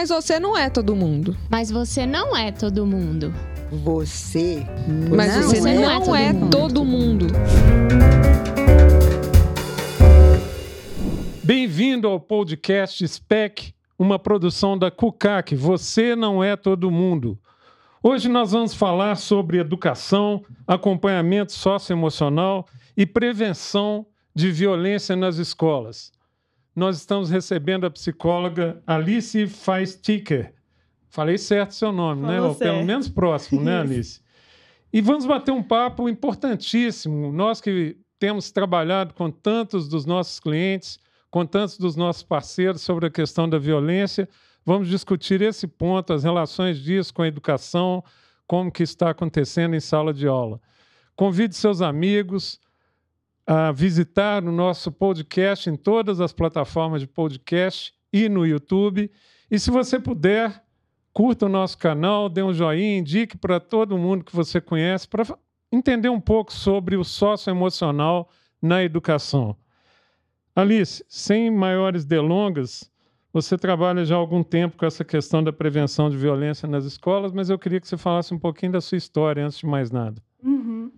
Mas você não é todo mundo. Mas você não é todo mundo. Você Mas não, você é, não é todo mundo. todo mundo. Bem-vindo ao podcast SPEC, uma produção da CUCAC. Você não é todo mundo. Hoje nós vamos falar sobre educação, acompanhamento socioemocional e prevenção de violência nas escolas. Nós estamos recebendo a psicóloga Alice Feisticker. Falei certo seu nome, né? Falou Ou pelo certo. menos próximo, né. Alice? E vamos bater um papo importantíssimo. Nós que temos trabalhado com tantos dos nossos clientes, com tantos dos nossos parceiros sobre a questão da violência, vamos discutir esse ponto, as relações disso com a educação, como que está acontecendo em sala de aula. Convide seus amigos a visitar o nosso podcast em todas as plataformas de podcast e no YouTube. E se você puder, curta o nosso canal, dê um joinha, indique para todo mundo que você conhece para entender um pouco sobre o socioemocional na educação. Alice, sem maiores delongas, você trabalha já há algum tempo com essa questão da prevenção de violência nas escolas, mas eu queria que você falasse um pouquinho da sua história antes de mais nada. Uhum.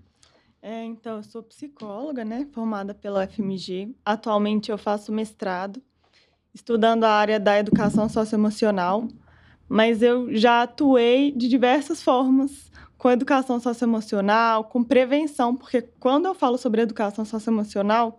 É, então, eu sou psicóloga, né? Formada pela FMG. Atualmente eu faço mestrado, estudando a área da educação socioemocional, mas eu já atuei de diversas formas com educação socioemocional, com prevenção, porque quando eu falo sobre educação socioemocional,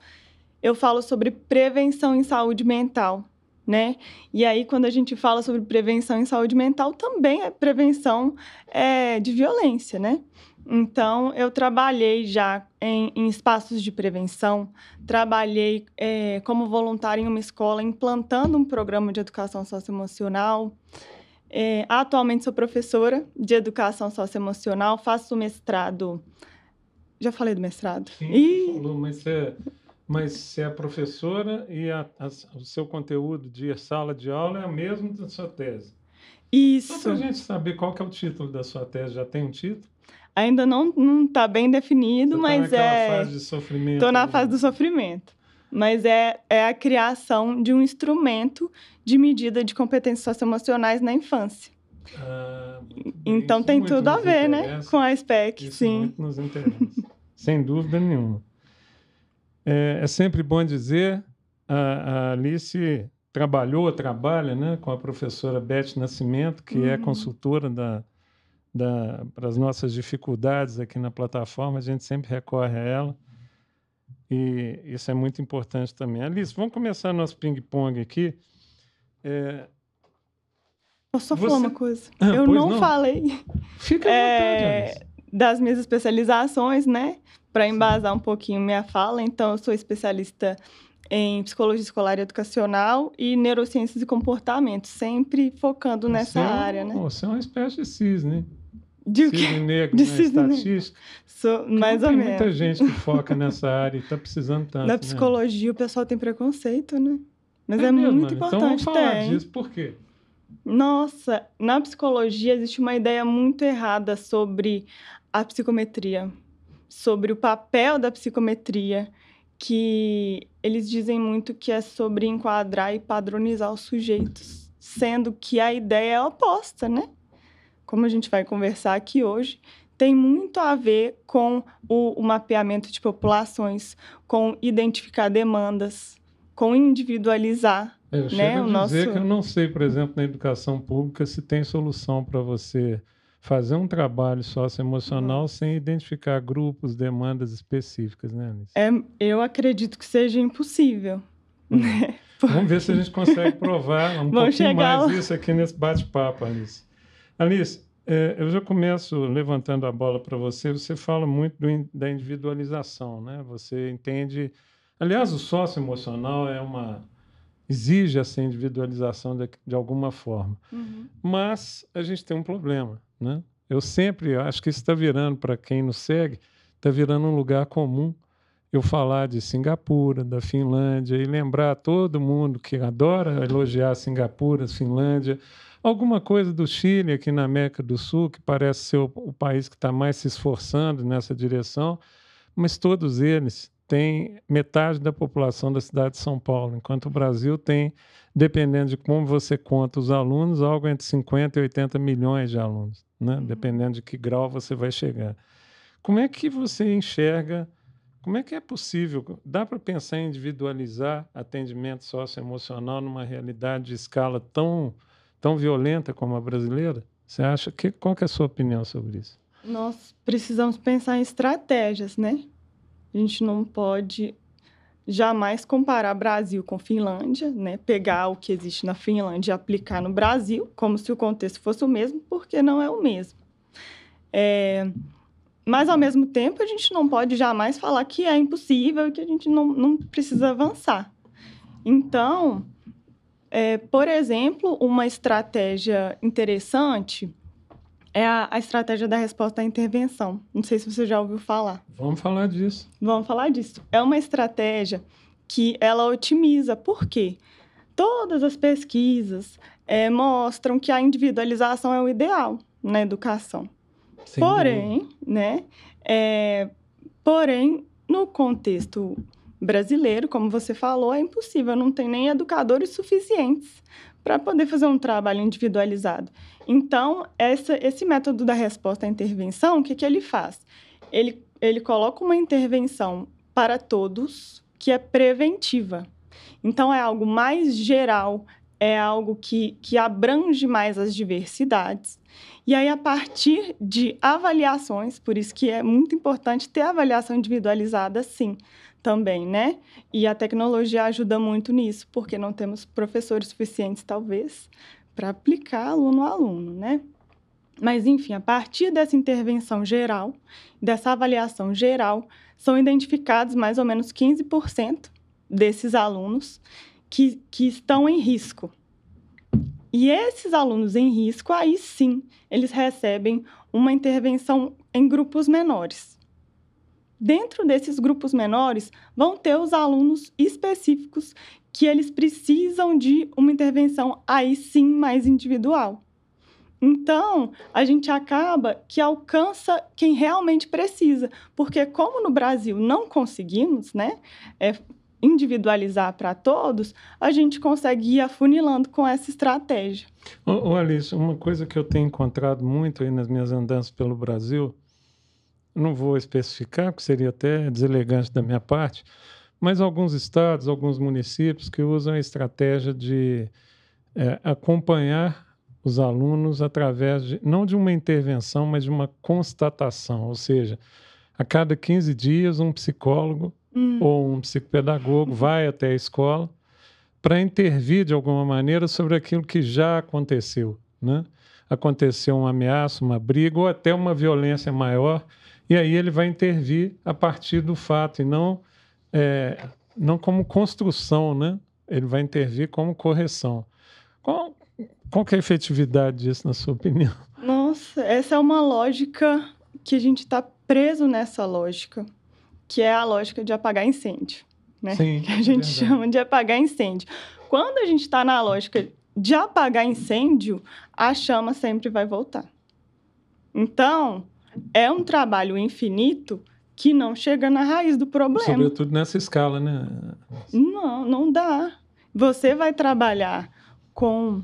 eu falo sobre prevenção em saúde mental, né? E aí, quando a gente fala sobre prevenção em saúde mental, também é prevenção é, de violência, né? Então, eu trabalhei já em, em espaços de prevenção, trabalhei é, como voluntária em uma escola, implantando um programa de educação socioemocional. É, atualmente sou professora de educação socioemocional, faço mestrado. Já falei do mestrado? Ih, falou, mas você, mas você é professora e a- a- o seu conteúdo de sala de aula é o mesmo da sua tese. Só isso. para a gente saber qual que é o título da sua tese, já tem um título? Ainda não está bem definido, Você mas tá é. fase de sofrimento. Estou na né? fase do sofrimento. Mas é, é a criação de um instrumento de medida de competências socioemocionais na infância. Ah. Então Isso tem tudo a ver, né? Com a SPEC, Isso sim. muito nos interessa. Sem dúvida nenhuma. É, é sempre bom dizer, a, a Alice trabalhou, trabalha né, com a professora Beth Nascimento, que é Uhum. consultora da, da, para as nossas dificuldades aqui na plataforma, a gente sempre recorre a ela. E isso é muito importante também. Alice, vamos começar nosso ping-pong aqui. É, Posso só Você- falar uma coisa? Ah, Eu não, não. falei fica à vontade, É, Alice. das minhas especializações, né? Para embasar um pouquinho minha fala. Então, eu sou especialista em psicologia escolar e educacional e neurociências e comportamento, sempre focando nessa Você é um- área, né? Você é uma espécie de cisne. De cisne negro De na cisne mais ou tem menos. muita gente que foca nessa área e está precisando tanto. Na né? psicologia, o pessoal tem preconceito, né? Mas é, mesmo, muito Ana? importante, Então vamos falar tem. disso. Por quê? Nossa, na psicologia existe uma ideia muito errada sobre a psicometria, sobre o papel da psicometria, que eles dizem muito que é sobre enquadrar e padronizar os sujeitos, sendo que a ideia é oposta, né? Como a gente vai conversar aqui hoje, tem muito a ver com o, o mapeamento de populações, com identificar demandas, com individualizar É, Eu Né, chego a o dizer nosso- que eu não sei, por exemplo, na educação pública, se tem solução para você fazer um trabalho socioemocional sem identificar grupos, demandas específicas, né, Alice? É, eu acredito que seja impossível. Hum. né? Vamos ver se a gente consegue provar um Vamos pouquinho chegar mais lá. isso aqui nesse bate-papo, Alice. Alice, é, eu já começo levantando a bola para você. Você fala muito do da individualização, né? Você entende. Aliás, o socioemocional é uma exige essa individualização de, de alguma forma. Mas a gente tem um problema, né? Eu sempre acho que isso está virando para quem nos segue, está virando um lugar comum eu falar de Singapura, da Finlândia e lembrar todo mundo que adora elogiar Singapura, Finlândia, alguma coisa do Chile aqui na América do Sul, que parece ser o, o país que está mais se esforçando nessa direção, mas todos eles tem metade da população da cidade de São Paulo, enquanto o Brasil tem, dependendo de como você conta os alunos, algo entre 50 e 80 milhões de alunos, né? Uhum. dependendo de que grau você vai chegar. Como é que você enxerga? Como é que é possível? Dá para pensar em individualizar atendimento socioemocional numa realidade de escala tão, tão violenta como a brasileira? Você acha que qual que é a sua opinião sobre isso? Nós precisamos pensar em estratégias, né? A gente não pode jamais comparar Brasil com Finlândia, né? Pegar o que existe na Finlândia e aplicar no Brasil, como se o contexto fosse o mesmo, porque não é o mesmo. É... Mas, ao mesmo tempo, a gente não pode jamais falar que é impossível e que a gente não, não precisa avançar. Então, é, por exemplo, uma estratégia interessante é a, a, estratégia da resposta à intervenção. Não sei se você já ouviu falar. Vamos falar disso. Vamos falar disso. É uma estratégia que ela otimiza. Por quê? Todas as pesquisas é, mostram que a individualização é o ideal na educação. Sem porém, dúvida. né? É, porém, no contexto brasileiro, como você falou, é impossível. Não tem nem educadores suficientes para poder fazer um trabalho individualizado. Então, essa, esse método da resposta à intervenção, o que, que ele faz? Ele, ele coloca uma intervenção para todos que é preventiva. Então, é algo mais geral, é algo que, que abrange mais as diversidades. E aí, a partir de avaliações, por isso que é muito importante ter avaliação individualizada, sim, também, né? E a tecnologia ajuda muito nisso, porque não temos professores suficientes, talvez, para aplicar aluno a aluno, né? Mas, enfim, a partir dessa intervenção geral, dessa avaliação geral, são identificados mais ou menos 15% desses alunos que, que estão em risco. E esses alunos em risco, aí sim, eles recebem uma intervenção em grupos menores. Dentro desses grupos menores, vão ter os alunos específicos que eles precisam de uma intervenção aí sim mais individual. Então, a gente acaba que alcança quem realmente precisa, porque como no Brasil não conseguimos, né, é, individualizar para todos, a gente consegue ir afunilando com essa estratégia. Ô, ô Alice, uma coisa que eu tenho encontrado muito aí nas minhas andanças pelo Brasil não vou especificar, porque seria até deselegante da minha parte, mas alguns estados, alguns municípios que usam a estratégia de é, acompanhar os alunos através de, não de uma intervenção, mas de uma constatação, ou seja, a cada 15 dias um psicólogo hum. ou um psicopedagogo vai até a escola para intervir de alguma maneira sobre aquilo que já aconteceu, né? Aconteceu uma ameaça, uma briga ou até uma violência maior e aí ele vai intervir a partir do fato e não, é, não como construção, né? Ele vai intervir como correção. Qual, qual é a efetividade disso, na sua opinião? Nossa, essa é uma lógica que a gente está preso nessa lógica, que é a lógica de apagar incêndio, né? Sim, que a gente verdade. chama de apagar incêndio. Quando a gente está na lógica de apagar incêndio, a chama sempre vai voltar. Então, é um trabalho infinito que não chega na raiz do problema. Sobretudo nessa escala, né? Não, não dá. Você vai trabalhar com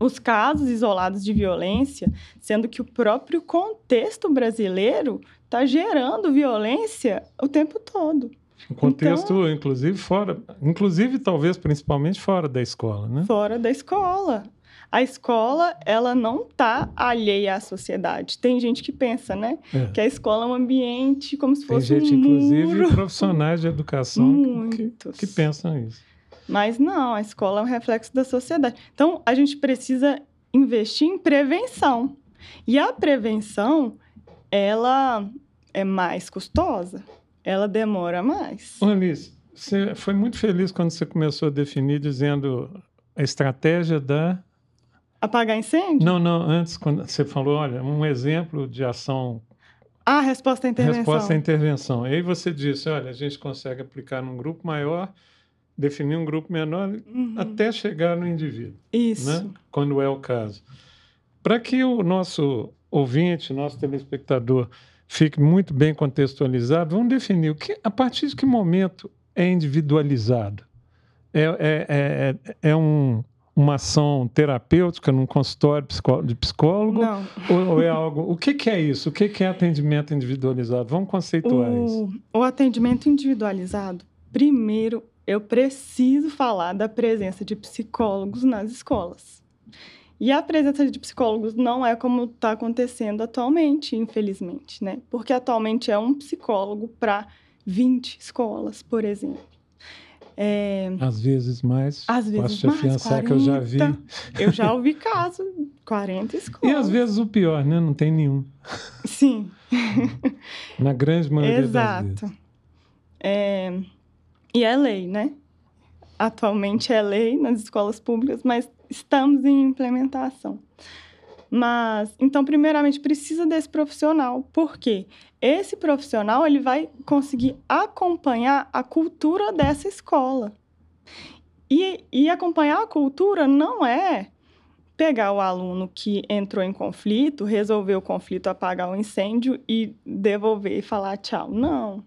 os casos isolados de violência, sendo que o próprio contexto brasileiro está gerando violência o tempo todo. O contexto, então, inclusive fora, inclusive talvez principalmente fora da escola, né? Fora da escola a escola ela não está alheia à sociedade. Tem gente que pensa, né, é. que a escola é um ambiente como se fosse Tem gente, um inclusive muro. profissionais de educação que, que, pensam isso. Mas não, a escola é um reflexo da sociedade. Então a gente precisa investir em prevenção. E a prevenção ela é mais custosa, ela demora mais. Ô, Alice, você foi muito feliz quando você começou a definir dizendo a estratégia da Apagar incêndio? Não, não. Antes, quando você falou, olha, um exemplo de ação. Ah, resposta à intervenção. Resposta à intervenção. E aí você disse, olha, a gente consegue aplicar num grupo maior, definir um grupo menor, uhum. até chegar no indivíduo. Isso. Né? Quando é o caso. Para que o nosso ouvinte, nosso telespectador, fique muito bem contextualizado, vamos definir o que, a partir de que momento é individualizado. É, é, é, é um, uma ação terapêutica num consultório de psicólogo? Ou, ou é algo. O que, que, é isso? O que, que é atendimento individualizado? Vamos conceituar o, isso. O atendimento individualizado, primeiro, eu preciso falar da presença de psicólogos nas escolas. E a presença de psicólogos não é como está acontecendo atualmente, infelizmente, né? Porque atualmente é um psicólogo para 20 escolas, por exemplo. É... Às vezes mais. Às vezes Posso te mais. afiançar 40, que eu já vi. Eu já ouvi caso, 40 escolas. E às vezes o pior, né? Não tem nenhum. Sim. Na grande maioria Exato. das vezes. É... E é lei, né? Atualmente é lei nas escolas públicas, mas estamos em implementação. Mas, então, primeiramente, precisa desse profissional. Por quê? Esse profissional ele vai conseguir acompanhar a cultura dessa escola. E, e acompanhar a cultura não é pegar o aluno que entrou em conflito, resolver o conflito, apagar o incêndio e devolver e falar tchau. Não.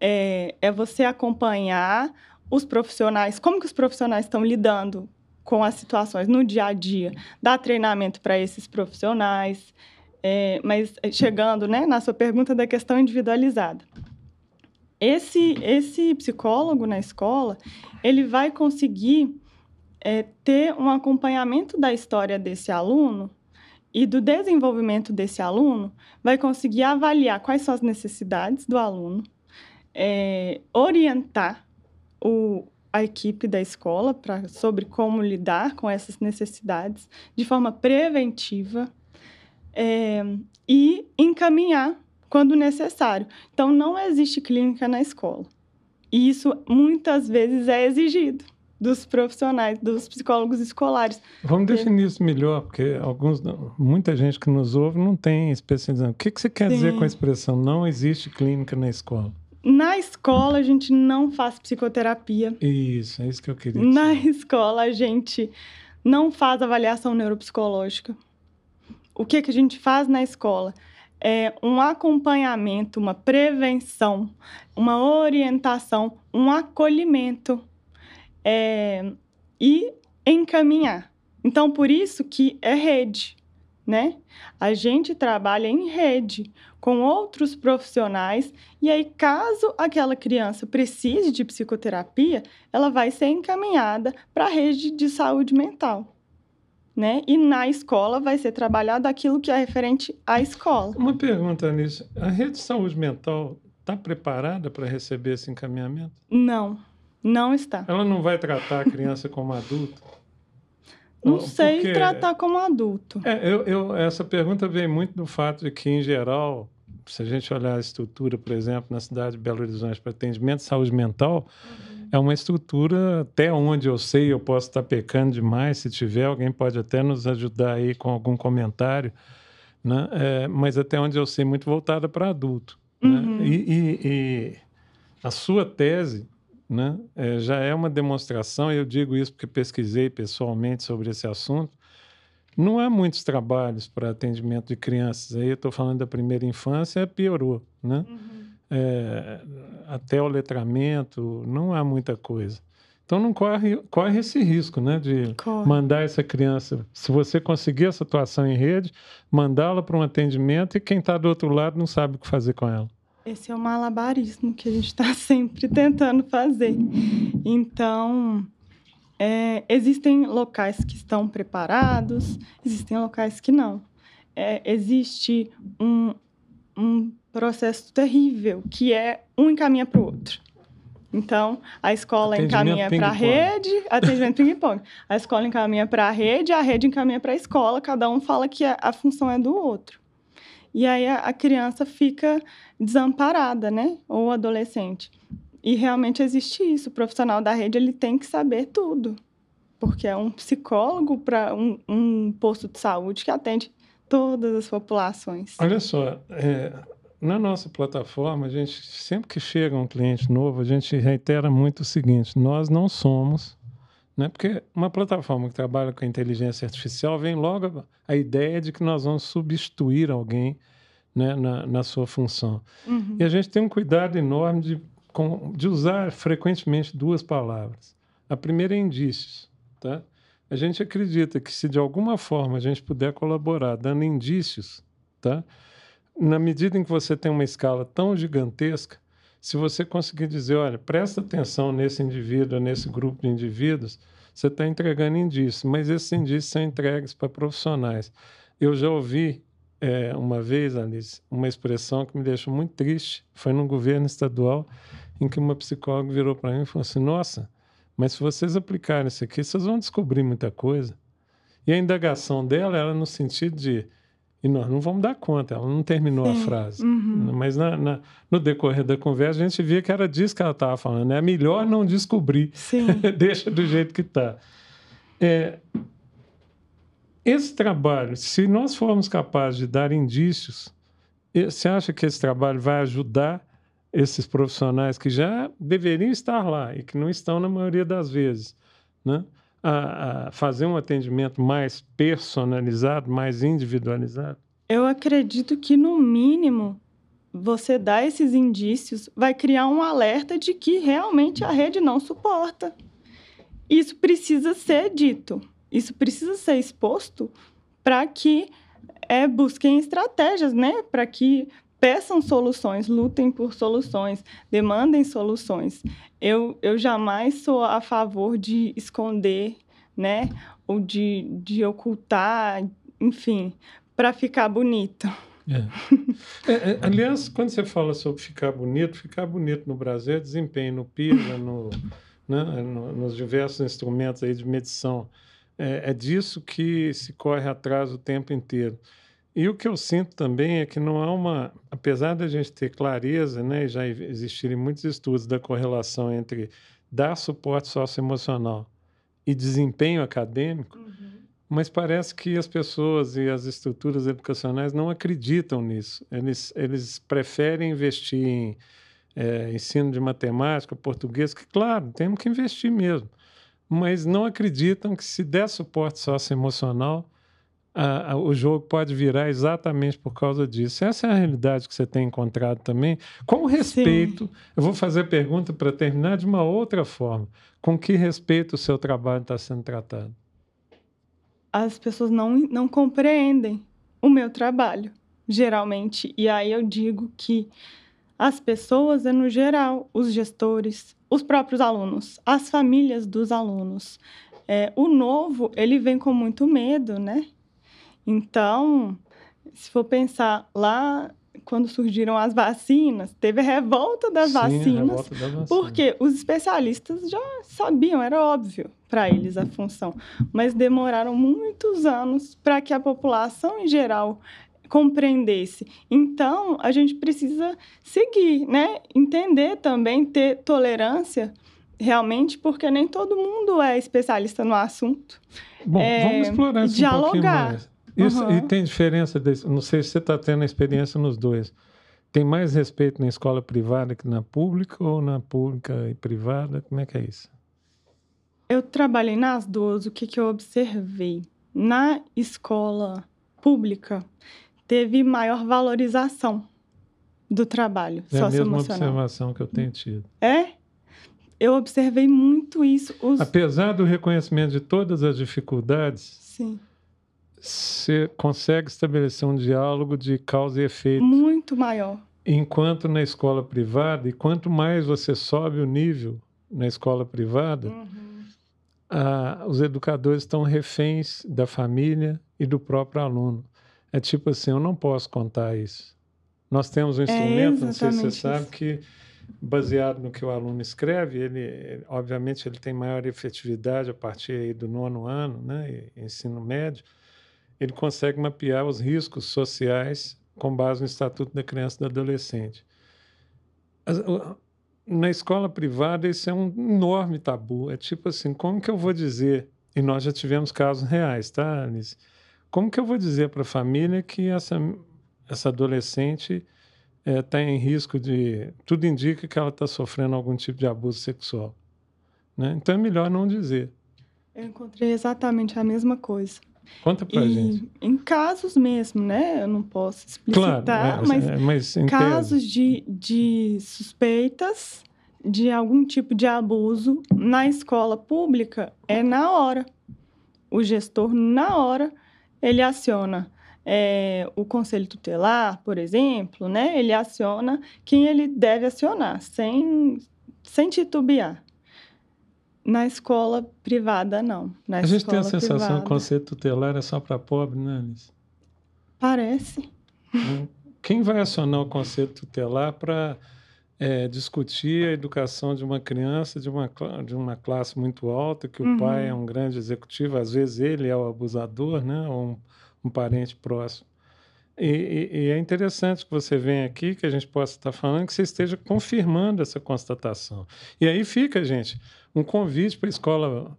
É, é você acompanhar os profissionais, como que os profissionais estão lidando com as situações no dia a dia, dar treinamento para esses profissionais. É, mas é, chegando né, na sua pergunta da questão individualizada. Esse, esse psicólogo na escola, ele vai conseguir é, ter um acompanhamento da história desse aluno e do desenvolvimento desse aluno, vai conseguir avaliar quais são as necessidades do aluno, é, orientar o, a equipe da escola pra, sobre como lidar com essas necessidades de forma preventiva é, e encaminhar quando necessário. Então, não existe clínica na escola. E isso muitas vezes é exigido dos profissionais, dos psicólogos escolares. Vamos definir isso melhor, porque alguns, muita gente que nos ouve não tem especialização. O que, que você quer Sim. dizer com a expressão não existe clínica na escola? Na escola, a gente não faz psicoterapia. Isso, é isso que eu queria dizer. Na escola, a gente não faz avaliação neuropsicológica. O que, que a gente faz na escola? É um acompanhamento, uma prevenção, uma orientação, um acolhimento é, e encaminhar. Então, por isso que é rede, né? A gente trabalha em rede com outros profissionais e aí caso aquela criança precise de psicoterapia, ela vai ser encaminhada para a rede de saúde mental. Né? E na escola vai ser trabalhado aquilo que é referente à escola. Uma pergunta nisso: a rede de saúde mental está preparada para receber esse encaminhamento? Não, não está. Ela não vai tratar a criança como adulto? Não sei Porque, tratar como adulto. É, eu, eu, essa pergunta vem muito do fato de que, em geral, se a gente olhar a estrutura, por exemplo, na cidade de Belo Horizonte para atendimento de saúde mental, uhum. é uma estrutura, até onde eu sei, eu posso estar pecando demais, se tiver, alguém pode até nos ajudar aí com algum comentário, né? É, mas até onde eu sei, muito voltada para adulto. Né? Uhum. Né? E, e, e, a sua tese né, é, já é uma demonstração, eu digo isso porque pesquisei pessoalmente sobre esse assunto, não há muitos trabalhos para atendimento de crianças. Aí eu estou falando da primeira infância, piorou, né? Uhum. É, até o letramento, não há muita coisa. Então não corre, corre esse risco, né, de corre. mandar essa criança, se você conseguir essa atuação em rede, mandá-la para um atendimento e quem está do outro lado não sabe o que fazer com ela. Esse é o malabarismo que a gente está sempre tentando fazer. Então, é, existem locais que estão preparados, existem locais que não. É, existe um, um processo terrível, que é um encaminha para o outro. Então, a escola encaminha para a rede, atendimento ping-pong. A escola encaminha para a rede, a rede encaminha para a escola, cada um fala que a, a, função é do outro. E aí a, a criança fica desamparada, né? Ou adolescente. E realmente existe isso. O profissional da rede ele tem que saber tudo, porque é um psicólogo para um, um, posto de saúde que atende todas as populações. Olha só, é, na nossa plataforma, a gente sempre que chega um cliente novo, a gente reitera muito o seguinte: nós não somos né? Porque uma plataforma que trabalha com inteligência artificial vem logo a ideia de que nós vamos substituir alguém né, na, na sua função. Uhum. E a gente tem um cuidado enorme de, com, de usar frequentemente duas palavras. A primeira é indícios. Tá? A gente acredita que se de alguma forma a gente puder colaborar dando indícios, tá? na medida em que você tem uma escala tão gigantesca, se você conseguir dizer, olha, presta atenção nesse indivíduo, nesse grupo de indivíduos, você está entregando indícios, mas esses indícios são entregues para profissionais. Eu já ouvi é, uma vez, Alice, uma expressão que me deixou muito triste. Foi no governo estadual em que uma psicóloga virou para mim e falou assim: Nossa, mas se vocês aplicarem isso aqui, vocês vão descobrir muita coisa. E a indagação dela era no sentido de e nós não vamos dar conta. Ela não terminou Sim. a frase. Uhum. Mas na, na, no decorrer da conversa, a gente via que era disso que ela estava falando. É melhor não descobrir. Deixa do jeito que está. É, esse trabalho, se nós formos capazes de dar indícios, você acha que esse trabalho vai ajudar esses profissionais que já deveriam estar lá e que não estão na maioria das vezes, né? a, a fazer um atendimento mais personalizado, mais individualizado? Eu acredito que, no mínimo, você dar esses indícios vai criar um alerta de que realmente a rede não suporta. Isso precisa ser dito, isso precisa ser exposto para que é, busquem estratégias, né? Para que peçam soluções, lutem por soluções, demandem soluções. Eu, eu jamais sou a favor de esconder, né? Ou de, de ocultar, enfim, para ficar bonito. É. É, é, aliás, quando você fala sobre ficar bonito, ficar bonito no Brasil é desempenho no PISA, no, né, no- nos diversos instrumentos aí de medição. É, é disso que se corre atrás o tempo inteiro. E o que eu sinto também é que não há uma. Apesar da gente ter clareza, né, já existirem muitos estudos da correlação entre dar suporte socioemocional e desempenho acadêmico, mas parece que as pessoas e as estruturas educacionais não acreditam nisso. Eles, eles preferem investir em eh, ensino de matemática, português, que, claro, temos que investir mesmo, mas não acreditam que se der suporte socioemocional, a- a- o jogo pode virar exatamente por causa disso. Essa é a realidade que você tem encontrado também. Com respeito, eu vou fazer a pergunta para terminar de uma outra forma. Com que respeito o seu trabalho está sendo tratado? as pessoas não, não compreendem o meu trabalho, geralmente. E aí eu digo que as pessoas, é no geral, os gestores, os próprios alunos, as famílias dos alunos. É, o novo, ele vem com muito medo, né? Então, se for pensar lá, quando surgiram as vacinas, teve a revolta das Sim, a vacinas. revolta da vacina. Porque os especialistas já sabiam, era óbvio para eles a função, mas demoraram muitos anos para que a população em geral compreendesse. Então, a gente precisa seguir, né? Entender também, ter tolerância realmente, porque nem todo mundo é especialista no assunto. Bom, é, vamos explorar isso um pouquinho dialogar. mais. Isso, Uhum. E tem diferença, desse, não sei se você está tendo a experiência nos dois. Tem mais respeito na escola privada que na pública ou na pública e privada? Como é que é isso? Eu trabalhei nas duas, o que, que eu observei? Na escola pública, teve maior valorização do trabalho É a mesma socioemocional. observação que eu tenho tido. É? Eu observei muito isso. Os... Apesar do reconhecimento de todas as dificuldades, Sim, você consegue estabelecer um diálogo de causa e efeito. muito maior. Enquanto na escola privada, e quanto mais você sobe o nível na escola privada, ah, os educadores estão reféns da família e do próprio aluno. É tipo assim, eu não posso contar isso. Nós temos um instrumento, não sei se você exatamente sabe, isso. que baseado no que o aluno escreve, ele, obviamente, ele tem maior efetividade a partir do nono ano, né, ensino médio, ele consegue mapear os riscos sociais com base no Estatuto da Criança e do Adolescente. Na escola privada, isso é um enorme tabu. É tipo assim, como que eu vou dizer, e nós já tivemos casos reais, tá, Alice? Como que eu vou dizer para a família que essa, essa adolescente está em risco de. Tudo indica que ela está sofrendo algum tipo de abuso sexual. Né? Então é melhor não dizer. Eu encontrei exatamente a mesma coisa. Conta pra e gente. em casos mesmo, né? Eu não posso explicitar, Claro, é, mas é, mas casos de, de suspeitas de algum tipo de abuso na escola pública é na hora. O gestor, na hora, ele aciona é, o conselho tutelar, por exemplo, né? Ele aciona quem ele deve acionar, sem, sem titubear. Na escola privada, não. Na A gente tem a sensação que o privada, conceito tutelar é só para pobre, né, Alice? Parece. Quem vai acionar o conselho tutelar para discutir a educação de uma criança de uma, de uma classe muito alta, que o Uhum. pai é um grande executivo, às vezes ele é o abusador, né? ou um, um parente próximo. E, e- e é interessante que você venha aqui, que a gente possa estar falando, que você esteja confirmando essa constatação. E aí fica, gente, um convite para a escola,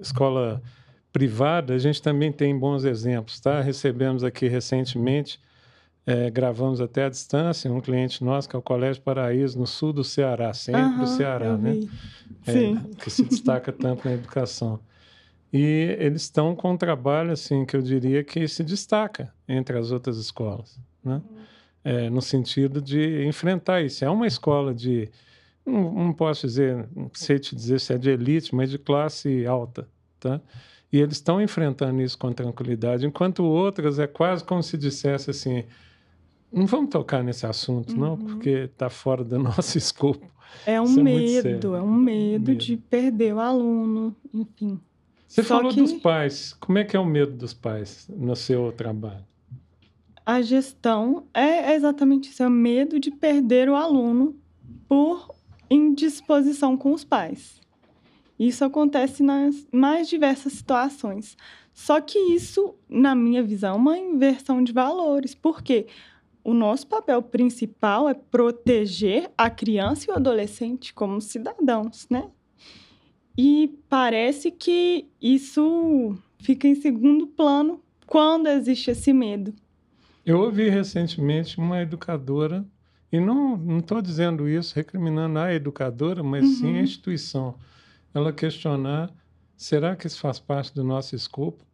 escola privada, a gente também tem bons exemplos, tá? Recebemos aqui recentemente, eh, gravamos até à distância, um cliente nosso, que é o Colégio Paraíso, no sul do Ceará, do Aham, Ceará, eu né? É, que se destaca tanto na educação. E eles estão com um trabalho, assim, que eu diria que se destaca entre as outras escolas, né? É, no sentido de enfrentar isso. É uma escola de, não, não posso dizer, não sei te dizer se é de elite, mas de classe alta, tá? E eles estão enfrentando isso com tranquilidade, enquanto outras é quase como se dissesse assim, não vamos tocar nesse assunto, não, Uhum. porque está fora do nosso escopo. É um é medo, é um medo, Medo. de perder o aluno, enfim. Você Só falou que- dos pais. Como é que é o medo dos pais no seu trabalho? A gestão é exatamente isso, é o medo de perder o aluno por indisposição com os pais. Isso acontece nas mais diversas situações. Só que isso, na minha visão, é uma inversão de valores. Por quê? O nosso papel principal é proteger a criança e o adolescente como cidadãos, né? E parece que isso fica em segundo plano quando existe esse medo. Eu ouvi recentemente uma educadora, e não estou dizendo isso recriminando a educadora, mas sim a Uhum. instituição. Ela questionar: será que isso faz parte do nosso escopo?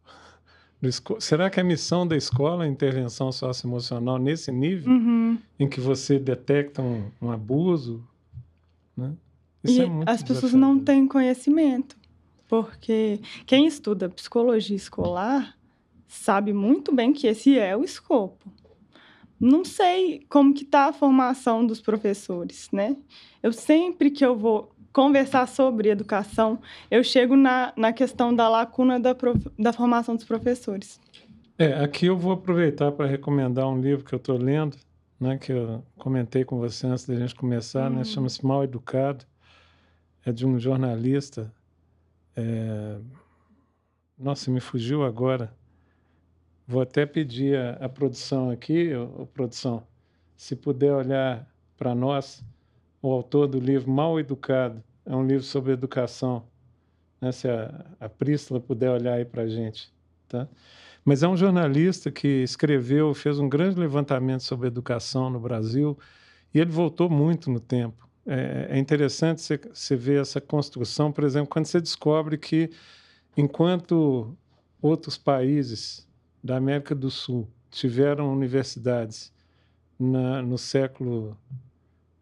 Do esco- será que a missão da escola é a intervenção socioemocional nesse nível, Uhum. em que você detecta um, um abuso? Né? Isso e é muito as pessoas não têm conhecimento, porque quem estuda psicologia escolar sabe muito bem que esse é o escopo. Não sei como que está a formação dos professores, né? Eu sempre que eu vou conversar sobre educação, eu chego na, na questão da lacuna da, prof- da formação dos professores. É, aqui eu vou aproveitar para recomendar um livro que eu estou lendo, né, que eu comentei com você antes da gente começar, né, Hum. chama-se Mal Educado, é de um jornalista. é, Nossa, me fugiu agora. Vou até pedir a produção aqui, ô, ô, produção, se puder olhar para nós, o autor do livro Mal Educado, é um livro sobre educação. Né, se a, a puder olhar aí para a gente, tá? Mas é um jornalista que escreveu, fez um grande levantamento sobre educação no Brasil e ele voltou muito no tempo. É, é interessante você ver essa construção, por exemplo, quando você descobre que, enquanto outros países da América do Sul tiveram universidades na, no século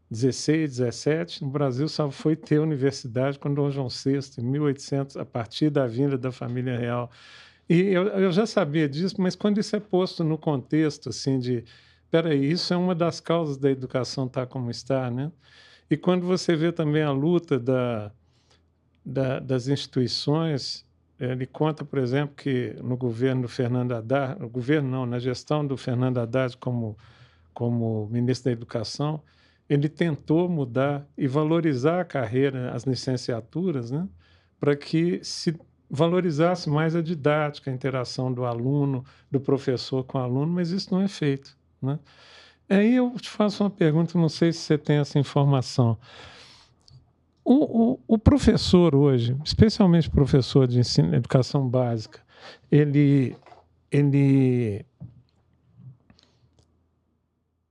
16, 17, no Brasil só foi ter universidade com Dom João VI, em 1800, a partir da vinda da família real. E eu, eu já sabia disso, mas quando isso é posto no contexto, assim, de, peraí, isso é uma das causas da educação estar como está, né? E quando você vê também a luta da, da, das instituições, ele conta, por exemplo, que no governo do Fernando Haddad, no governo não, na gestão do Fernando Haddad como, como ministro da Educação, ele tentou mudar e valorizar a carreira, as licenciaturas, né? para que se valorizasse mais a didática, a interação do aluno, do professor com o aluno, mas isso não é feito. Né? Aí eu te faço uma pergunta, não sei se você tem essa informação. O, o, o professor hoje, especialmente professor de ensino, educação básica, ele, ele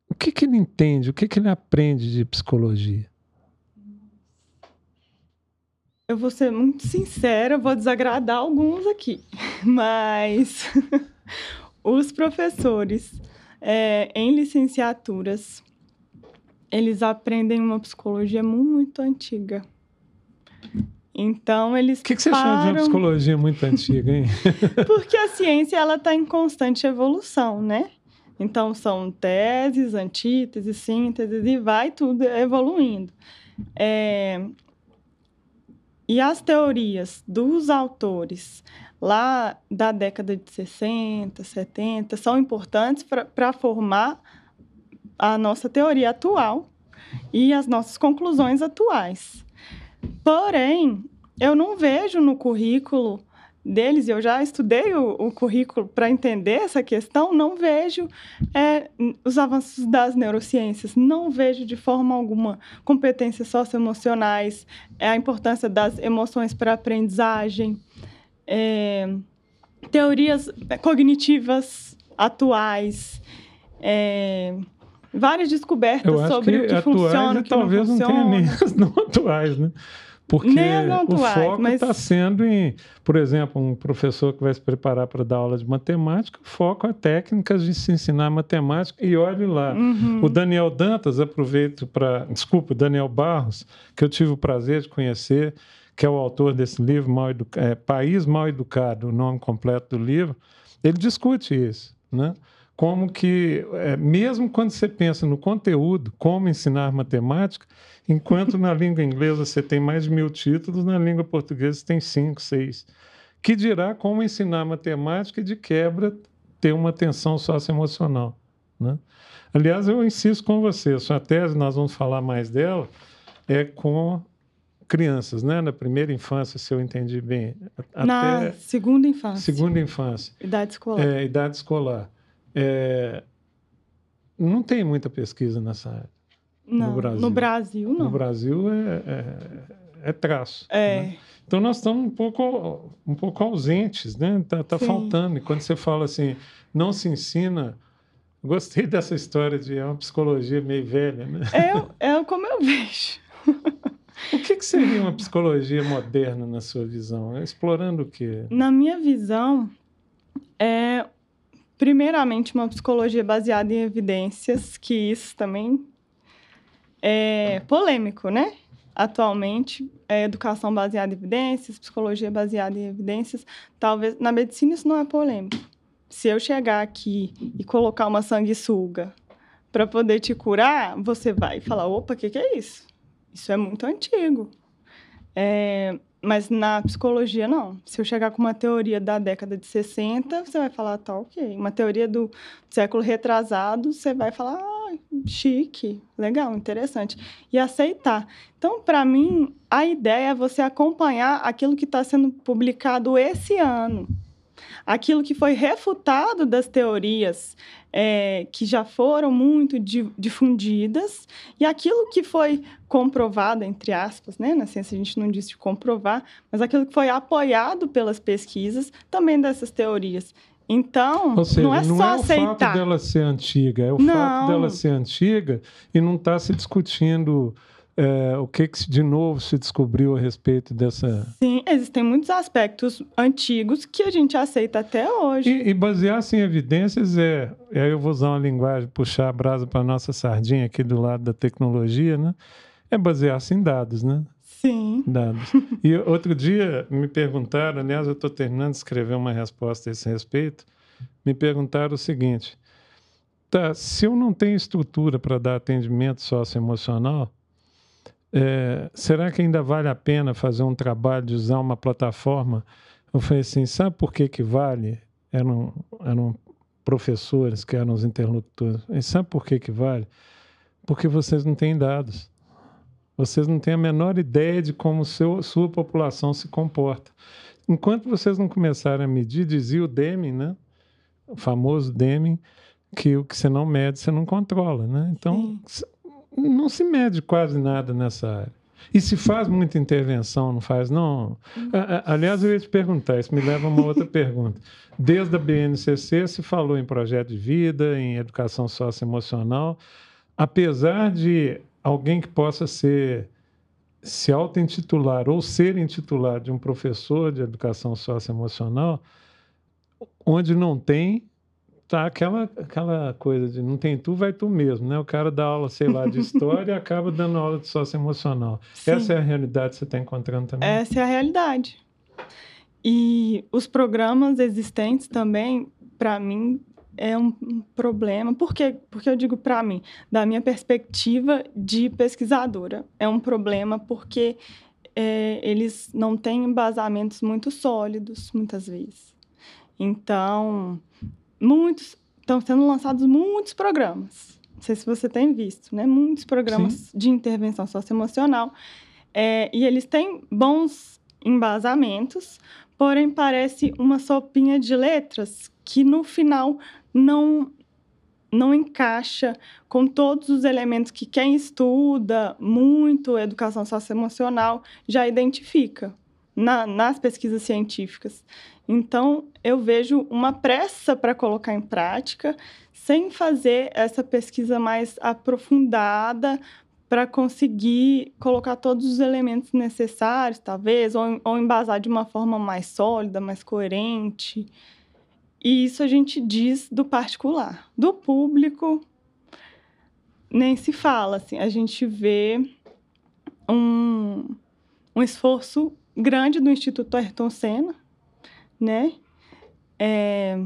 o que, que ele entende, o que, que ele aprende de psicologia? eu vou ser muito sincera, vou desagradar alguns aqui, mas os professores é, em licenciaturas eles aprendem uma psicologia muito antiga. Então eles. O que, que você param... chama de uma psicologia muito antiga, hein? Porque a ciência ela está em constante evolução, né? Então são teses, antíteses, sínteses e vai tudo evoluindo. É... E as teorias dos autores lá da década de 60, 70 são importantes para formar a nossa teoria atual e as nossas conclusões atuais. Porém, eu não vejo no currículo deles, eu já estudei o, o currículo para entender essa questão, não vejo é, os avanços das neurociências, não vejo de forma alguma competências socioemocionais, é, a importância das emoções para a aprendizagem, é, teorias cognitivas atuais, é, várias descobertas sobre o que funciona, o que talvez não, não tenha nem as não atuais, né? Porque o foco está mas... sendo em, por exemplo, um professor que vai se preparar para dar aula de matemática, o foco é técnicas de se ensinar matemática e olhe lá. Uhum. O Daniel Dantas, aproveito para, desculpa, Daniel Barros, que eu tive o prazer de conhecer, que é o autor desse livro, Mal é, País Mal Educado, o nome completo do livro, ele discute isso, né? Como que, é, mesmo quando você pensa no conteúdo, como ensinar matemática, enquanto na língua inglesa você tem mais de mil títulos, na língua portuguesa você tem cinco, seis. Que dirá como ensinar matemática e, de quebra, ter uma atenção socioemocional. Né? Aliás, eu insisto com você, sua tese, nós vamos falar mais dela, é com crianças, né? Na primeira infância, se eu entendi bem. Na segunda infância. Segunda infância. Idade escolar. É, idade escolar. É, não tem muita pesquisa nessa área. Não, no Brasil. No Brasil, não. No Brasil é, é, é traço. É. Né? Então nós estamos um pouco, um pouco ausentes, né? Tá, tá faltando. E quando você fala assim, não se ensina. Gostei dessa história de é uma psicologia meio velha, né? É, é como eu vejo. O que, que seria uma psicologia moderna na sua visão? Explorando o quê? Na minha visão, é primeiramente, uma psicologia baseada em evidências, que isso também é polêmico, né? Atualmente, é educação baseada em evidências, psicologia baseada em evidências. Talvez na medicina isso não é polêmico. Se eu chegar aqui e colocar uma sanguessuga para poder te curar, você vai falar: opa, o que, que é isso? Isso é muito antigo. É, mas na psicologia, não. Se eu chegar com uma teoria da década de 60, você vai falar, tá ok. Uma teoria do século retrasado, você vai falar, ah, chique, legal, interessante. E aceitar. Então, para mim, a ideia é você acompanhar aquilo que está sendo publicado esse ano aquilo que foi refutado das teorias é, que já foram muito difundidas e aquilo que foi comprovado, entre aspas, né? na ciência a gente não disse de comprovar, mas aquilo que foi apoiado pelas pesquisas também dessas teorias. Então, seja, não é não só é aceitar. o fato dela ser antiga, é o não. fato dela ser antiga e não estar tá se discutindo é, o que, que de novo se descobriu a respeito dessa. Sim, existem muitos aspectos antigos que a gente aceita até hoje. E, e basear-se em evidências é. E aí eu vou usar uma linguagem, puxar a brasa para a nossa sardinha aqui do lado da tecnologia, né? É basear-se em dados, né? Sim. Dados. E outro dia me perguntaram, aliás, eu estou terminando de escrever uma resposta a esse respeito, me perguntaram o seguinte: tá, se eu não tenho estrutura para dar atendimento socioemocional, é, será que ainda vale a pena fazer um trabalho de usar uma plataforma? Eu falei assim, sabe por que, que vale? Eram, eram professores que eram os interlocutores. E sabe por que, que vale? Porque vocês não têm dados. Vocês não têm a menor ideia de como seu, sua população se comporta. Enquanto vocês não começarem a medir, dizia o Deming, né? o famoso Deming, que o que você não mede, você não controla. Né? Então, Sim não se mede quase nada nessa área. E se faz muita intervenção, não faz, não? Aliás, eu ia te perguntar, isso me leva a uma outra pergunta. Desde a BNCC se falou em projeto de vida, em educação socioemocional, apesar de alguém que possa ser se auto-intitular ou ser intitular de um professor de educação socioemocional, onde não tem, tá aquela, aquela coisa de não tem tu, vai tu mesmo, né? O cara dá aula, sei lá, de história e acaba dando aula de socioemocional. Sim. Essa é a realidade que você está encontrando também? Essa é a realidade. E os programas existentes também, para mim, é um problema. Por quê? Porque eu digo para mim, da minha perspectiva de pesquisadora, é um problema porque é, eles não têm embasamentos muito sólidos, muitas vezes. Então, muitos estão sendo lançados muitos programas. Não sei se você tem visto, né? Muitos programas Sim. de intervenção socioemocional. É, e eles têm bons embasamentos, porém parece uma sopinha de letras que no final não não encaixa com todos os elementos que quem estuda muito educação socioemocional já identifica na, nas pesquisas científicas. Então, eu vejo uma pressa para colocar em prática, sem fazer essa pesquisa mais aprofundada para conseguir colocar todos os elementos necessários, talvez, ou, ou embasar de uma forma mais sólida, mais coerente. E isso a gente diz do particular. Do público, nem se fala. Assim, a gente vê um, um esforço grande do Instituto Ayrton Senna, né? É,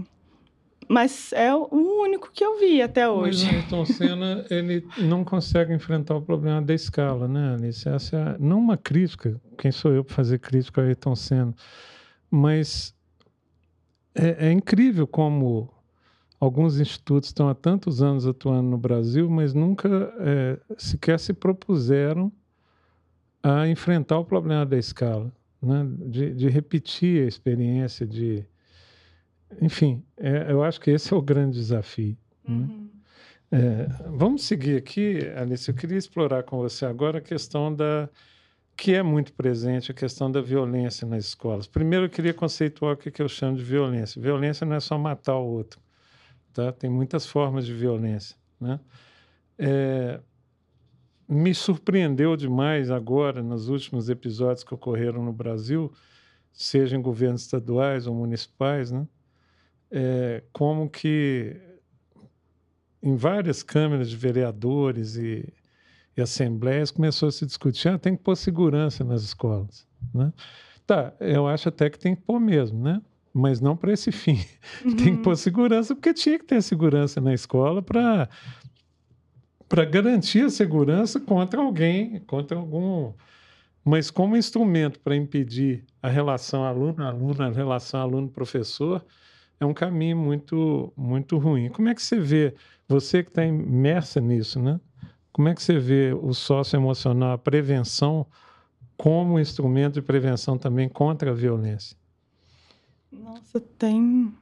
mas é o único que eu vi até hoje. Mas o Ayrton Senna, ele não consegue enfrentar o problema da escala, né, Alice? Essa é não uma crítica, quem sou eu para fazer crítica ao Ayrton Senna, mas é, é, incrível como alguns institutos estão há tantos anos atuando no Brasil, mas nunca é, sequer se propuseram a enfrentar o problema da escala, né? de, de repetir a experiência, de. Enfim, é, eu acho que esse é o grande desafio. Né? Uhum. Né? vamos seguir aqui, Alice. Eu queria explorar com você agora a questão da que é muito presente a questão da violência nas escolas. Primeiro, eu queria conceituar o que eu chamo de violência. Violência não é só matar o outro, tá? Tem muitas formas de violência, né? É, me surpreendeu demais agora, nos últimos episódios que ocorreram no Brasil, seja em governos estaduais ou municipais, né? É, como que em várias câmeras de vereadores e e assembleias começou a se discutir, ah, tem que pôr segurança nas escolas, né? Tá, eu acho até que tem que pôr mesmo, né? Mas não para esse fim. Uhum. Tem que pôr segurança porque tinha que ter segurança na escola para para garantir a segurança contra alguém, contra algum mas como instrumento para impedir a relação aluno-aluno, a relação aluno-professor, é um caminho muito, muito ruim. Como é que você vê, você que está imersa nisso, né? Como é que você vê o socioemocional, a prevenção, como instrumento de prevenção também contra a violência? Nossa, tem.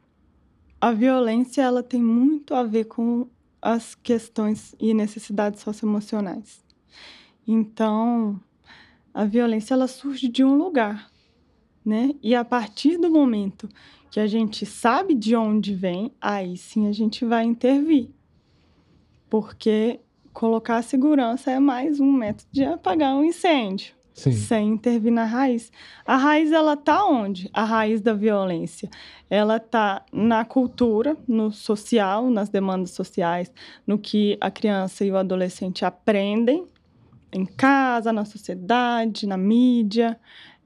A violência ela tem muito a ver com as questões e necessidades socioemocionais. Então, a violência ela surge de um lugar, né? E a partir do momento que a gente sabe de onde vem, aí sim a gente vai intervir. Porque colocar a segurança é mais um método de apagar um incêndio. Sim. Sem intervir na raiz. A raiz, ela tá onde? A raiz da violência. Ela tá na cultura, no social, nas demandas sociais, no que a criança e o adolescente aprendem em casa, na sociedade, na mídia.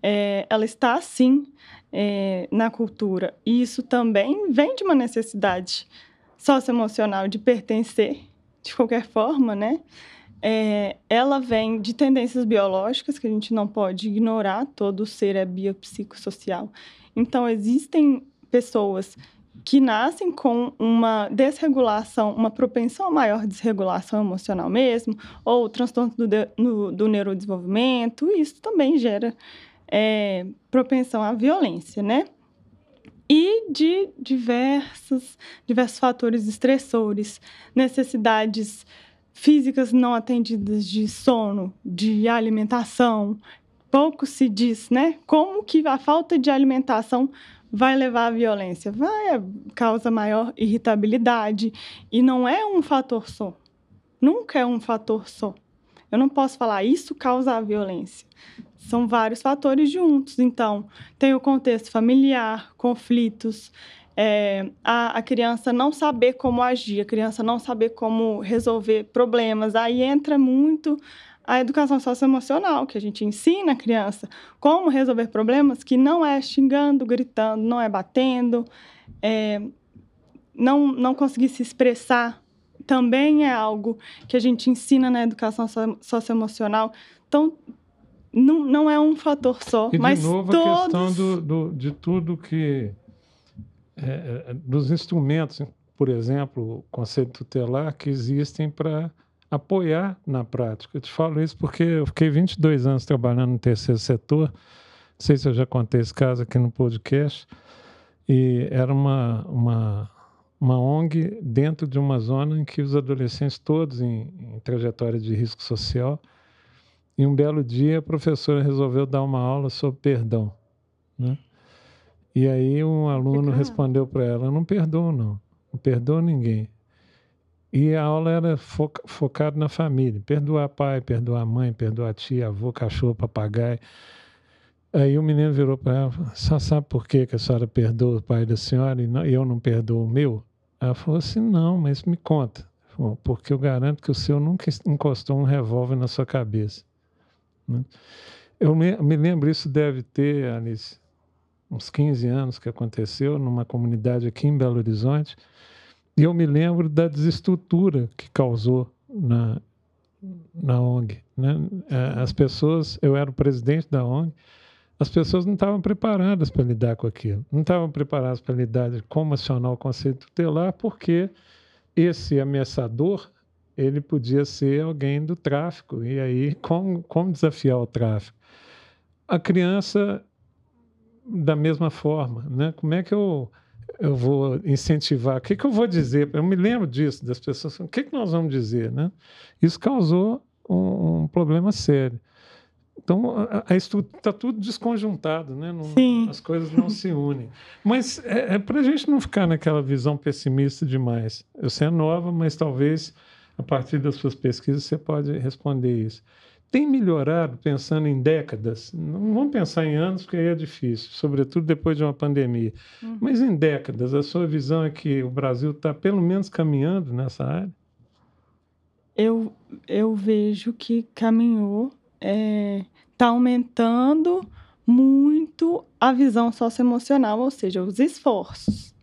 É, ela está, assim, é, na cultura. E isso também vem de uma necessidade socioemocional de pertencer de qualquer forma, né? É, ela vem de tendências biológicas que a gente não pode ignorar, todo ser é biopsicossocial. Então, existem pessoas que nascem com uma desregulação, uma propensão a maior desregulação emocional mesmo, ou transtorno do, de, no, do neurodesenvolvimento, isso também gera é, propensão à violência, né? e de diversos, diversos fatores estressores, necessidades físicas não atendidas de sono, de alimentação. Pouco se diz, né? Como que a falta de alimentação vai levar à violência? Vai causa maior irritabilidade e não é um fator só. Nunca é um fator só. Eu não posso falar isso causa a violência. São vários fatores juntos. Então, tem o contexto familiar, conflitos, é, a, a, criança não saber como agir, a criança não saber como resolver problemas. Aí entra muito a educação socioemocional, que a gente ensina a criança como resolver problemas, que não é xingando, gritando, não é batendo, é, não, não conseguir se expressar também é algo que a gente ensina na educação socioemocional. Então, não, não é um fator só, e mas de novo todos... a questão do, do, de tudo que... É, é, dos instrumentos, por exemplo, o conselho tutelar, que existem para apoiar na prática. Eu te falo isso porque eu fiquei 22 anos trabalhando no terceiro setor, não sei se eu já contei esse caso aqui no podcast, e era uma, uma uma ONG dentro de uma zona em que os adolescentes todos em, em trajetória de risco social. E um belo dia a professora resolveu dar uma aula sobre perdão, né? E aí um aluno respondeu para ela: "Não perdoo não, não perdoo ninguém". E a aula era foca, focada na família, perdoar pai, perdoar mãe, perdoar tia, avô, cachorro, papagaio. Aí o menino virou para ela, só sabe por que, que a senhora perdoa o pai da senhora e, não, eu não perdoo o meu? Ela falou assim, não, mas me conta. Falou, porque eu garanto que o senhor nunca encostou um revólver na sua cabeça. Né? Eu me, me, lembro, isso deve ter, Alice, uns 15 anos que aconteceu numa comunidade aqui em Belo Horizonte, e eu me lembro da desestrutura que causou na, na ONG. Né? É, as pessoas, eu era o presidente da ONG, as pessoas não estavam preparadas para lidar com aquilo. Não estavam preparadas para lidar como acionar o conceito tutelar, porque esse ameaçador ele podia ser alguém do tráfico. E aí, como, como desafiar o tráfico? A criança, da mesma forma, né? como é que eu, eu vou incentivar? O que, que eu vou dizer? Eu me lembro disso, das pessoas. O que, que nós vamos dizer? Né? Isso causou um, um problema sério. Então, a, a está tudo desconjuntado, né? Não, as coisas não se unem. Mas é, é para a gente não ficar naquela visão pessimista demais. Você é nova, mas talvez a partir das suas pesquisas você pode responder isso. Tem melhorado pensando em décadas? Não vamos pensar em anos, porque aí é difícil, sobretudo depois de uma pandemia. Uhum. Mas em décadas, a sua visão é que o Brasil está pelo menos caminhando nessa área? Eu, eu vejo que caminhou. É, está aumentando muito a visão socioemocional, ou seja, os esforços,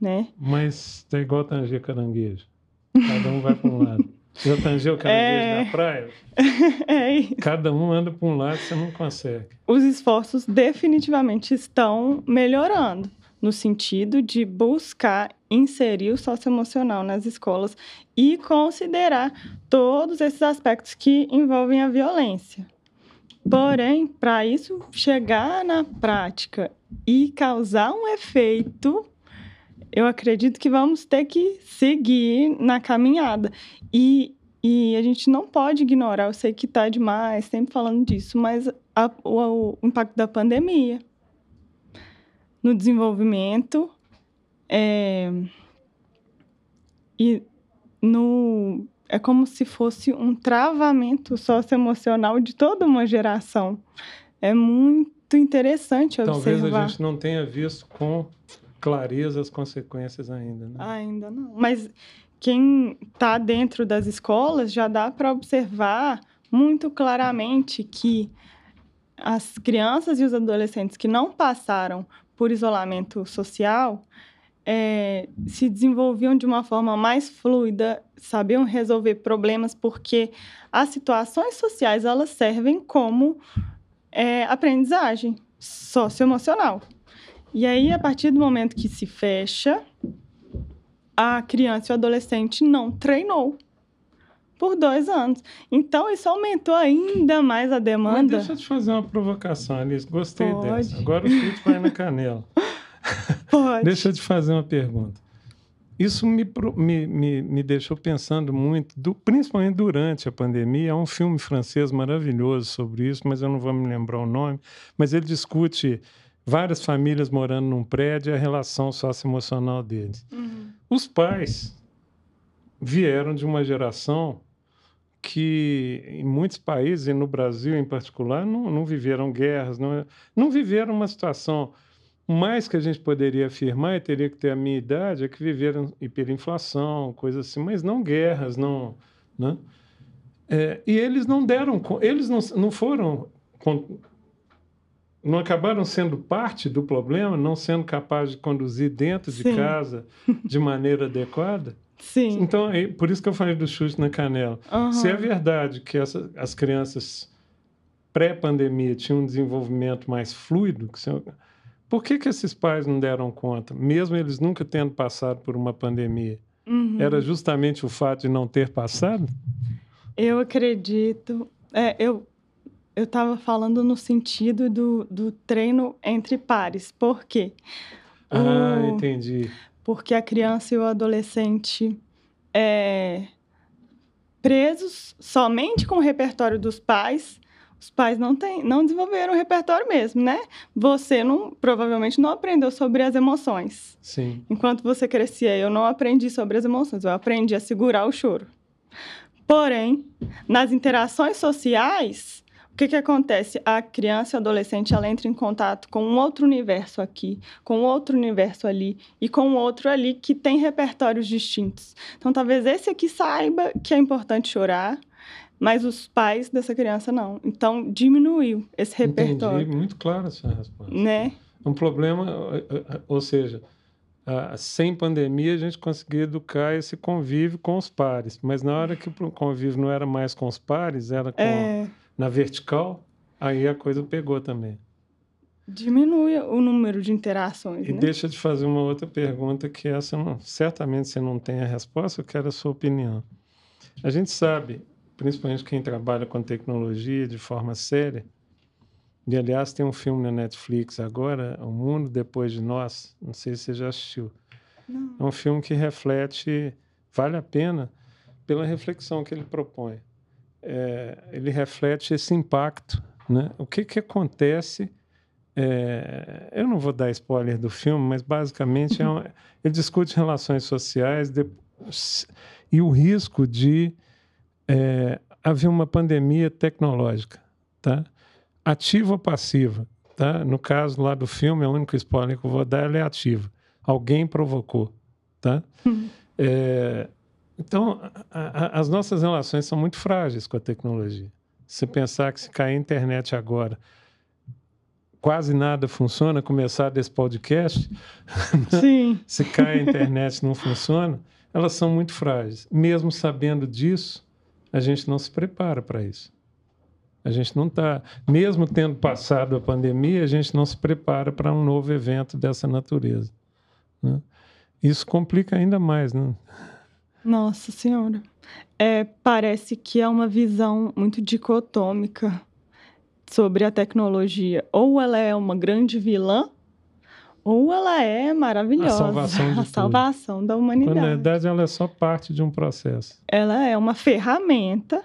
né? Mas está igual tanger caranguejo. Cada um vai para um lado. Já tangeu caranguejo é... na praia? é. Cada um anda para um lado, você não consegue. Os esforços definitivamente estão melhorando no sentido de buscar inserir o socioemocional nas escolas e considerar todos esses aspectos que envolvem a violência. Porém, para isso chegar na prática e causar um efeito, eu acredito que vamos ter que seguir na caminhada. E, e a gente não pode ignorar, eu sei que está demais, sempre falando disso, mas a, o, o, impacto da pandemia no desenvolvimento é, e no é como se fosse um travamento socioemocional de toda uma geração. É muito interessante observar. Talvez a gente não tenha visto com clareza as consequências ainda. Né? Ainda não. Mas quem está dentro das escolas já dá para observar muito claramente que as crianças e os adolescentes que não passaram por isolamento social, é, se desenvolviam de uma forma mais fluida, sabiam resolver problemas, porque as situações sociais elas servem como é, aprendizagem socioemocional. E aí, a partir do momento que se fecha, a criança e o adolescente não treinou por dois anos. Então, isso aumentou ainda mais a demanda. Mas deixa eu te fazer uma provocação, Alice. Gostei Pode. dessa. Agora o chute vai na canela. Pode. Deixa eu te fazer uma pergunta. Isso me, me, me, me deixou pensando muito, do, principalmente durante a pandemia. Há um filme francês maravilhoso sobre isso, mas eu não vou me lembrar o nome. Mas ele discute várias famílias morando num prédio e a relação socioemocional deles. Uhum. Os pais vieram de uma geração que em muitos países, e no Brasil em particular, não, não viveram guerras, não, não viveram uma situação. Mais que a gente poderia afirmar, e teria que ter a minha idade, é que viveram hiperinflação, coisas assim, mas não guerras, não. Né? É, e eles não deram, eles não, não foram, não acabaram sendo parte do problema, não sendo capazes de conduzir dentro de Sim. casa de maneira adequada. Sim. Então, é por isso que eu falei do chute na canela. Uhum. Se é verdade que essa, as crianças pré-pandemia tinham um desenvolvimento mais fluido, que se, por que, que esses pais não deram conta, mesmo eles nunca tendo passado por uma pandemia? Uhum. Era justamente o fato de não ter passado? Eu acredito. É, eu eu estava falando no sentido do, do treino entre pares. Por quê? Ah, o, entendi porque a criança e o adolescente é, presos somente com o repertório dos pais, os pais não, tem, não desenvolveram o repertório mesmo, né? Você não, provavelmente não aprendeu sobre as emoções. Sim. Enquanto você crescia, eu não aprendi sobre as emoções, eu aprendi a segurar o choro. Porém, nas interações sociais, o que, que acontece? A criança e o adolescente ela entra em contato com um outro universo aqui, com outro universo ali e com outro ali que tem repertórios distintos. Então, talvez esse aqui saiba que é importante chorar, mas os pais dessa criança não. Então, diminuiu esse repertório. Entendi, muito clara essa resposta. Né? Um problema, ou seja, sem pandemia a gente conseguia educar esse convívio com os pares, mas na hora que o convívio não era mais com os pares, era com... É na vertical, aí a coisa pegou também. Diminui o número de interações. E né? deixa de fazer uma outra pergunta, que essa não, certamente você não tem a resposta, eu quero a sua opinião. A gente sabe, principalmente quem trabalha com tecnologia de forma séria, e aliás tem um filme na Netflix agora, O Mundo Depois de Nós, não sei se você já assistiu. Não. É um filme que reflete, vale a pena, pela reflexão que ele propõe é, ele reflete esse impacto. Né? O que, que acontece? É, eu não vou dar spoiler do filme, mas basicamente é um, ele discute relações sociais de, e o risco de é, haver uma pandemia tecnológica, tá? ativa ou passiva. Tá? No caso lá do filme, o único spoiler que eu vou dar é ativa. Alguém provocou. Tá? Uhum. É, então, a, a, as nossas relações são muito frágeis com a tecnologia. Se pensar que se cair a internet agora, quase nada funciona, começar desse podcast, Sim. se cai a internet não funciona, elas são muito frágeis. Mesmo sabendo disso, a gente não se prepara para isso. A gente não está, mesmo tendo passado a pandemia, a gente não se prepara para um novo evento dessa natureza. Né? Isso complica ainda mais, né? Nossa Senhora. É, parece que é uma visão muito dicotômica sobre a tecnologia. Ou ela é uma grande vilã, ou ela é maravilhosa. A salvação, a salvação da humanidade. Na verdade, ela é só parte de um processo. Ela é uma ferramenta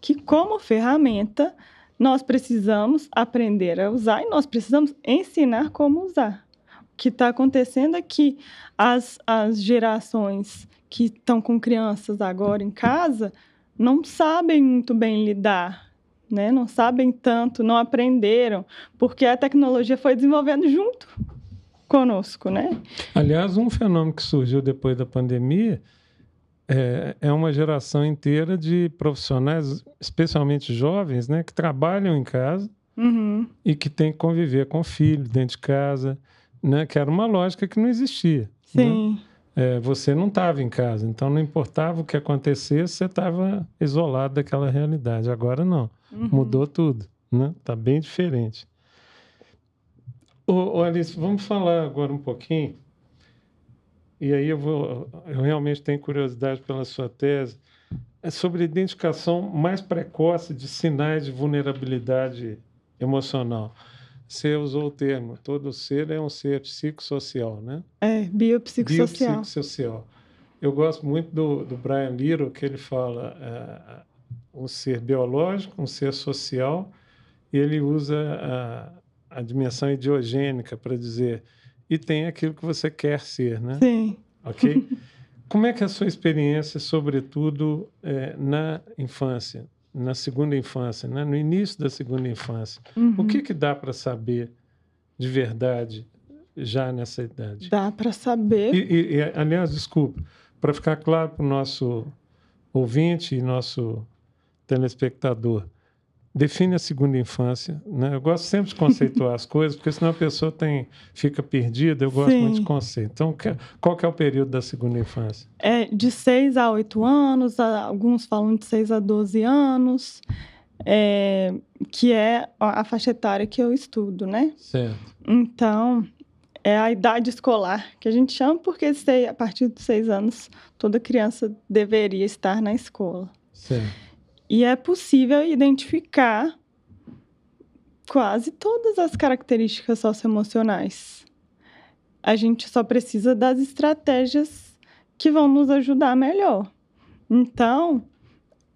que, como ferramenta, nós precisamos aprender a usar e nós precisamos ensinar como usar. O que está acontecendo é que as, as gerações que estão com crianças agora em casa não sabem muito bem lidar, né? Não sabem tanto, não aprenderam, porque a tecnologia foi desenvolvendo junto conosco, né? Aliás, um fenômeno que surgiu depois da pandemia é, é uma geração inteira de profissionais, especialmente jovens, né, que trabalham em casa uhum. e que têm que conviver com o filho dentro de casa, né, que era uma lógica que não existia. Né? Sim. Né? É, você não estava em casa, então não importava o que acontecesse, você estava isolado daquela realidade. Agora não, uhum. mudou tudo, né? Tá bem diferente. Ô, ô, Alice, vamos falar agora um pouquinho. E aí eu vou, eu realmente tenho curiosidade pela sua tese é sobre a identificação mais precoce de sinais de vulnerabilidade emocional. Você usou o termo, todo ser é um ser psicossocial, né? É, biopsicossocial. Biopsicossocial. Eu gosto muito do, do Brian Little, que ele fala é, um ser biológico, um ser social, e ele usa a, a dimensão ideogênica para dizer, e tem aquilo que você quer ser, né? Sim. Ok? Como é que é a sua experiência, sobretudo é, na infância, na segunda infância, né? no início da segunda infância? Uhum. O que, que dá para saber de verdade já nessa idade? Dá para saber. E, e, e, aliás, desculpa, para ficar claro para o nosso ouvinte e nosso telespectador, define a segunda infância. Né? Eu gosto sempre de conceituar as coisas, porque senão a pessoa tem, fica perdida. Eu gosto Sim. muito de conceito. Então, qual que é o período da segunda infância? É de 6 a 8 anos, alguns falam de 6 a 12 anos, é, que é a faixa etária que eu estudo, né? Certo. Então, é a idade escolar, que a gente chama porque a partir dos 6 anos toda criança deveria estar na escola. Certo. E é possível identificar quase todas as características socioemocionais. A gente só precisa das estratégias que vão nos ajudar melhor. Então,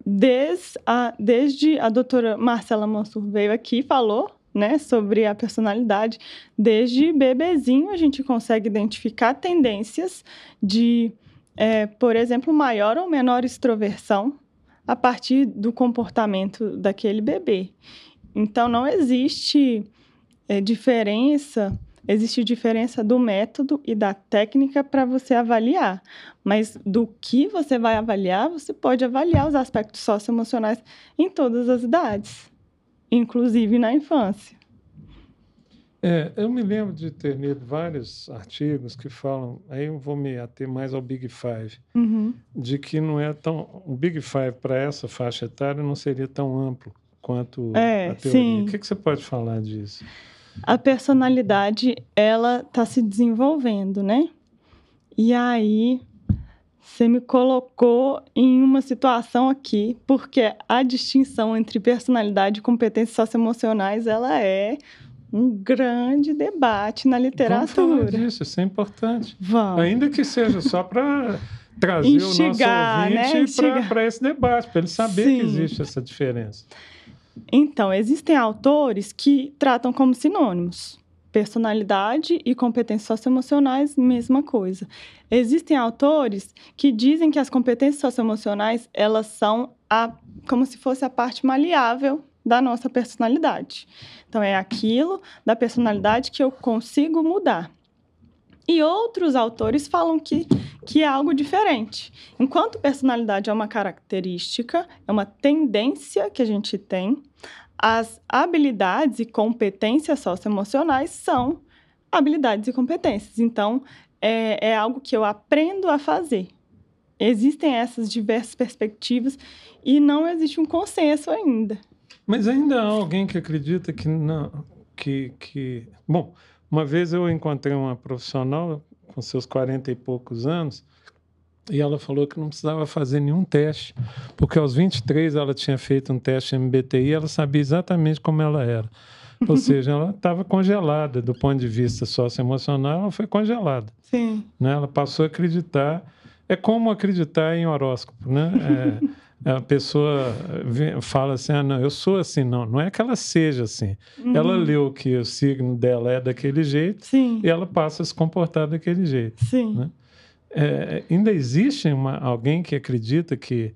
des a- desde a doutora Marcela Mansur veio aqui e falou né, sobre a personalidade, desde bebezinho a gente consegue identificar tendências de, eh, por exemplo, maior ou menor extroversão a partir do comportamento daquele bebê. Então, não existe eh, diferença, existe diferença do método e da técnica para você avaliar. Mas do que você vai avaliar, você pode avaliar os aspectos socioemocionais em todas as idades, inclusive na infância. É, eu me lembro de ter lido vários artigos que falam, aí eu vou me ater mais ao Big Five, Uhum. de que não é tão. O Big Five para essa faixa etária não seria tão amplo quanto É, a teoria. sim. O que, que você pode falar disso? a personalidade ela está se desenvolvendo, né? E aí você me colocou em uma situação aqui, porque a distinção entre personalidade e competências socioemocionais ela é um grande debate na Vamos falar literatura. disso, isso é importante. Vamos. Ainda que seja só para trazer Instigar, o nosso né? ouvinte Instigar. para esse debate, para ele saber Sim. que existe essa diferença. Então, existem autores que tratam como sinônimos. Personalidade e competências socioemocionais, mesma coisa. Existem autores que dizem que as competências socioemocionais, elas são a, como se fosse a parte maleável da nossa personalidade. Então, é aquilo da personalidade que eu consigo mudar. E outros autores falam que, que é algo diferente. Enquanto personalidade é uma característica, é uma tendência que a gente tem, as habilidades e competências socioemocionais são habilidades e competências. Então, é, é algo que eu aprendo a fazer. Existem essas diversas perspectivas e não existe um consenso ainda. Mas ainda há alguém que acredita que não. Que, que... Bom, uma vez eu encontrei uma profissional com seus 40 e poucos anos e ela falou que não precisava fazer nenhum teste, porque aos 23 ela tinha feito um teste MBTI e ela sabia exatamente como ela era. Ou seja, ela estava congelada do ponto de vista socioemocional, ela foi congelada. Sim. Né? Ela passou a acreditar. É como acreditar em horóscopo, né? É, a pessoa fala assim, ah, não, eu sou assim. Não, não é que ela seja assim. Ela Uhum. leu que o signo dela é daquele jeito Sim, e ela passa a se comportar daquele jeito. sim. né? É, ainda existe uma- alguém que acredita que,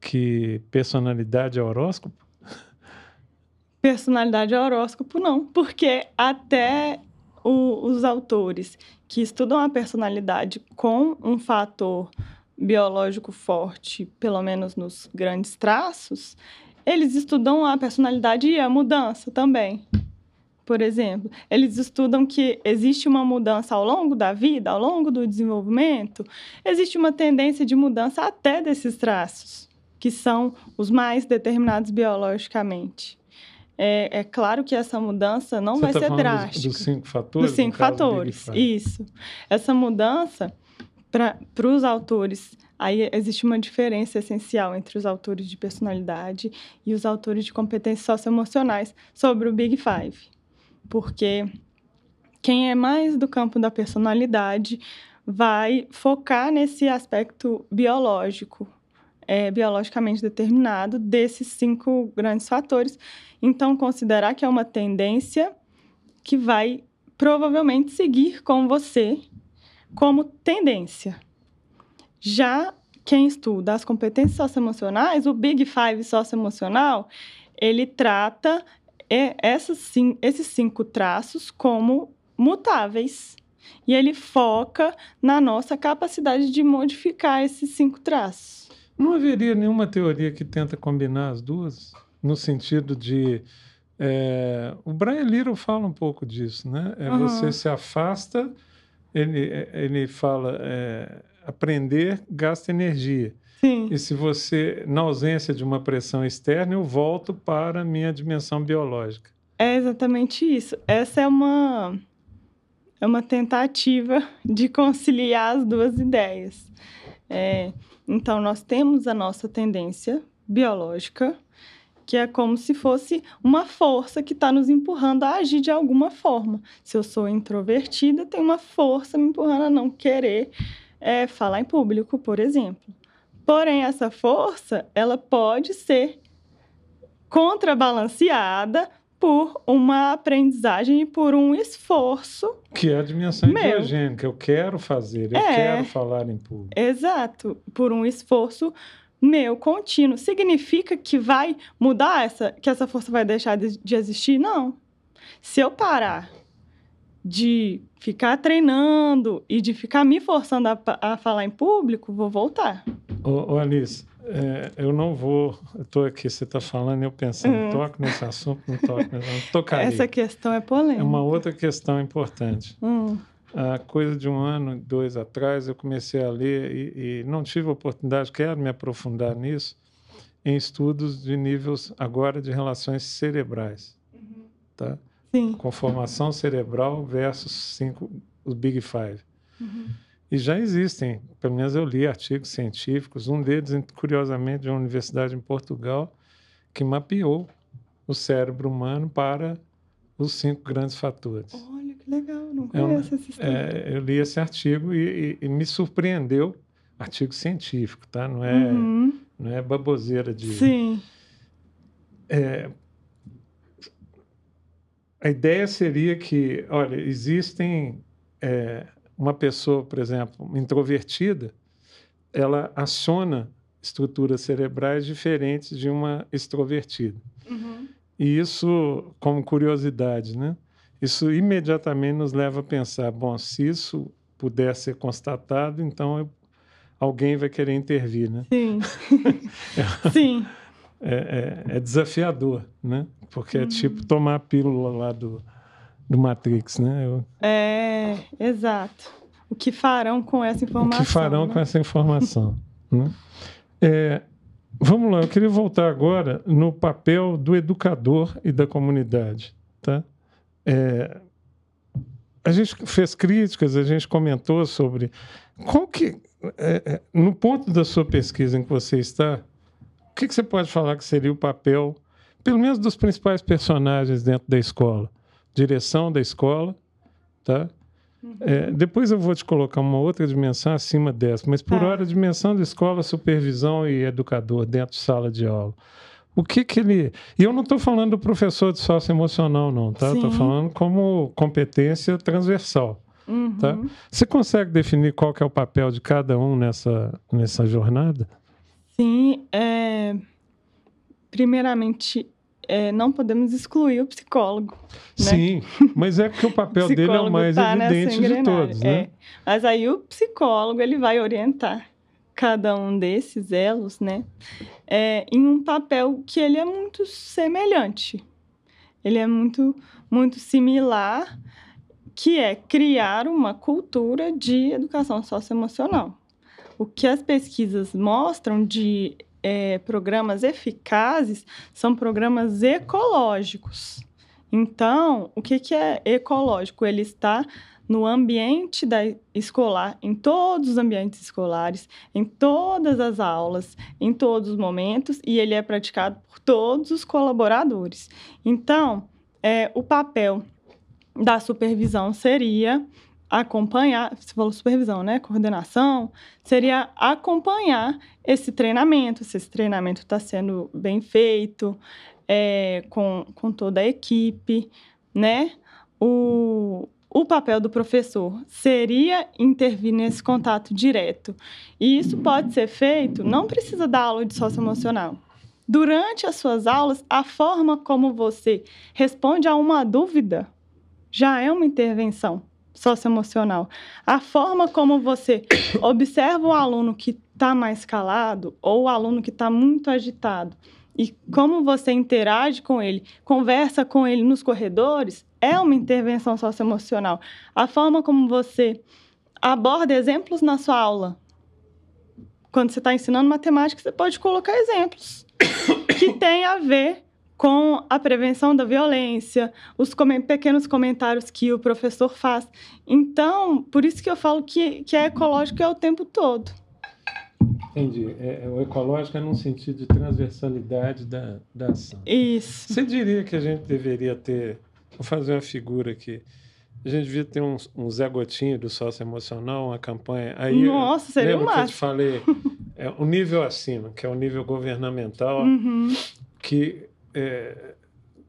que personalidade é horóscopo? Personalidade é horóscopo, não. Porque até o- os autores que estudam a personalidade com um fator biológico forte, pelo menos nos grandes traços, eles estudam a personalidade e a mudança também. Por exemplo, eles estudam que existe uma mudança ao longo da vida, ao longo do desenvolvimento, existe uma tendência de mudança até desses traços, que são os mais determinados biologicamente. É, é claro que essa mudança não Você vai tá ser falando dos- drástica. Dos, cinco fatores? Dos cinco do fatores, isso. Essa mudança, para os autores, aí existe uma diferença essencial entre os autores de personalidade e os autores de competências socioemocionais sobre o Big Five. Porque quem é mais do campo da personalidade vai focar nesse aspecto biológico, é, biologicamente determinado desses cinco grandes fatores. Então, considerar que é uma tendência que vai provavelmente seguir com você como tendência. Já quem estuda as competências socioemocionais, o Big Five socioemocional, ele trata essas, esses cinco traços como mutáveis. E ele foca na nossa capacidade de modificar esses cinco traços. Não haveria nenhuma teoria que tenta combinar as duas? No sentido de. É, o Brian Little fala um pouco disso, né? É, uhum. Você se afasta, ele, ele fala, é, aprender gasta energia. Sim. E se você, na ausência de uma pressão externa, eu volto para a minha dimensão biológica. É exatamente isso. Essa é uma é uma tentativa de conciliar as duas ideias. É, então, nós temos a nossa tendência biológica, que é como se fosse uma força que está nos empurrando a agir de alguma forma. Se eu sou introvertida, tem uma força me empurrando a não querer é, falar em público, por exemplo. Porém, essa força, ela pode ser contrabalanceada por uma aprendizagem e por um esforço. Que é a dimensão meu. que eu quero fazer, eu é, quero falar em público. Exato, por um esforço meu contínuo. Significa que vai mudar essa, que essa força vai deixar de, de existir? Não. Se eu parar de ficar treinando e de ficar me forçando a, a falar em público, vou voltar. Ô, ô Alice, é, eu não vou. Estou aqui, você está falando, eu pensando, hum. toco nesse assunto, não toco nesse assunto. Tocaria. Essa questão é polêmica. É uma outra questão importante. Hum. Há coisa de um ano, dois atrás, eu comecei a ler e, e não tive oportunidade, quero me aprofundar nisso, em estudos de níveis agora de relações cerebrais. Uhum. Tá? Sim. Conformação cerebral versus cinco, os Big Five. Uhum. E já existem, pelo menos eu li artigos científicos, um deles, curiosamente, de uma universidade em Portugal, que mapeou o cérebro humano para os cinco grandes fatores. Que legal, não conheço eu, esse estudo. É, eu li esse artigo e, e, e, me surpreendeu, artigo científico, tá? Não é, uhum. não é baboseira de... Sim. É, a ideia seria que, olha, existem é, uma pessoa, por exemplo, introvertida, ela aciona estruturas cerebrais diferentes de uma extrovertida. Uhum. E isso, como curiosidade, né? Isso imediatamente nos leva a pensar: bom, se isso puder ser constatado, então eu, alguém vai querer intervir, né? Sim. Sim. É, é, é, desafiador, né? Porque uhum. é tipo tomar a pílula lá do, do Matrix, né? Eu... É, exato. O que farão com essa informação? O que farão né? com essa informação? né? É, vamos lá, eu queria voltar agora no papel do educador e da comunidade, tá? É, a gente fez críticas, a gente comentou sobre qual que, é, é no ponto da sua pesquisa em que você está, o que, que você pode falar que seria o papel, pelo menos dos principais personagens dentro da escola? direção da escola, tá? Uhum. É, depois eu vou te colocar uma outra dimensão acima dessa, mas por tá. hora, dimensão da escola, supervisão e educador dentro de sala de aula. O que que ele. E eu não estou falando do professor de socioemocional, não, tá? Estou falando como competência transversal. Uhum. Tá? Você consegue definir qual que é o papel de cada um nessa, nessa jornada? Sim. É... Primeiramente, é, não podemos excluir o psicólogo. Né? Sim, mas é porque o papel o dele é o mais tá evidente de todos, né? É. Mas aí o psicólogo ele vai orientar cada um desses elos, né, é, em um papel que ele é muito semelhante. Ele é muito, muito similar, que é criar uma cultura de educação socioemocional. O que as pesquisas mostram de é, programas eficazes são programas ecológicos. Então, o que, que é ecológico? Ele está no ambiente da escolar, em todos os ambientes escolares, em todas as aulas, em todos os momentos, e ele é praticado por todos os colaboradores. Então, é, o papel da supervisão seria acompanhar, você falou supervisão, né? Coordenação, seria acompanhar esse treinamento, se esse treinamento está sendo bem feito, é, com, com toda a equipe, né? O, o papel do professor seria intervir nesse contato direto. E isso pode ser feito, não precisa dar aula de socioemocional. Durante as suas aulas, a forma como você responde a uma dúvida já é uma intervenção socioemocional. A forma como você observa o aluno que está mais calado ou o aluno que está muito agitado e como você interage com ele, conversa com ele nos corredores, é uma intervenção socioemocional. A forma como você aborda exemplos na sua aula. Quando você está ensinando matemática, você pode colocar exemplos que têm a ver com a prevenção da violência, os com pequenos comentários que o professor faz. Então, por isso que eu falo que, que é ecológico é o tempo todo. Entendi. É, é, o ecológico é num sentido de transversalidade da, da ação. Isso. Você diria que a gente deveria ter Vou fazer uma figura aqui. A gente devia ter um, um Zé Gotinho do sócio emocional, uma campanha. Aí, Nossa, seria lembra um que eu te falei? É, o nível acima, que é o nível governamental, uhum. que é,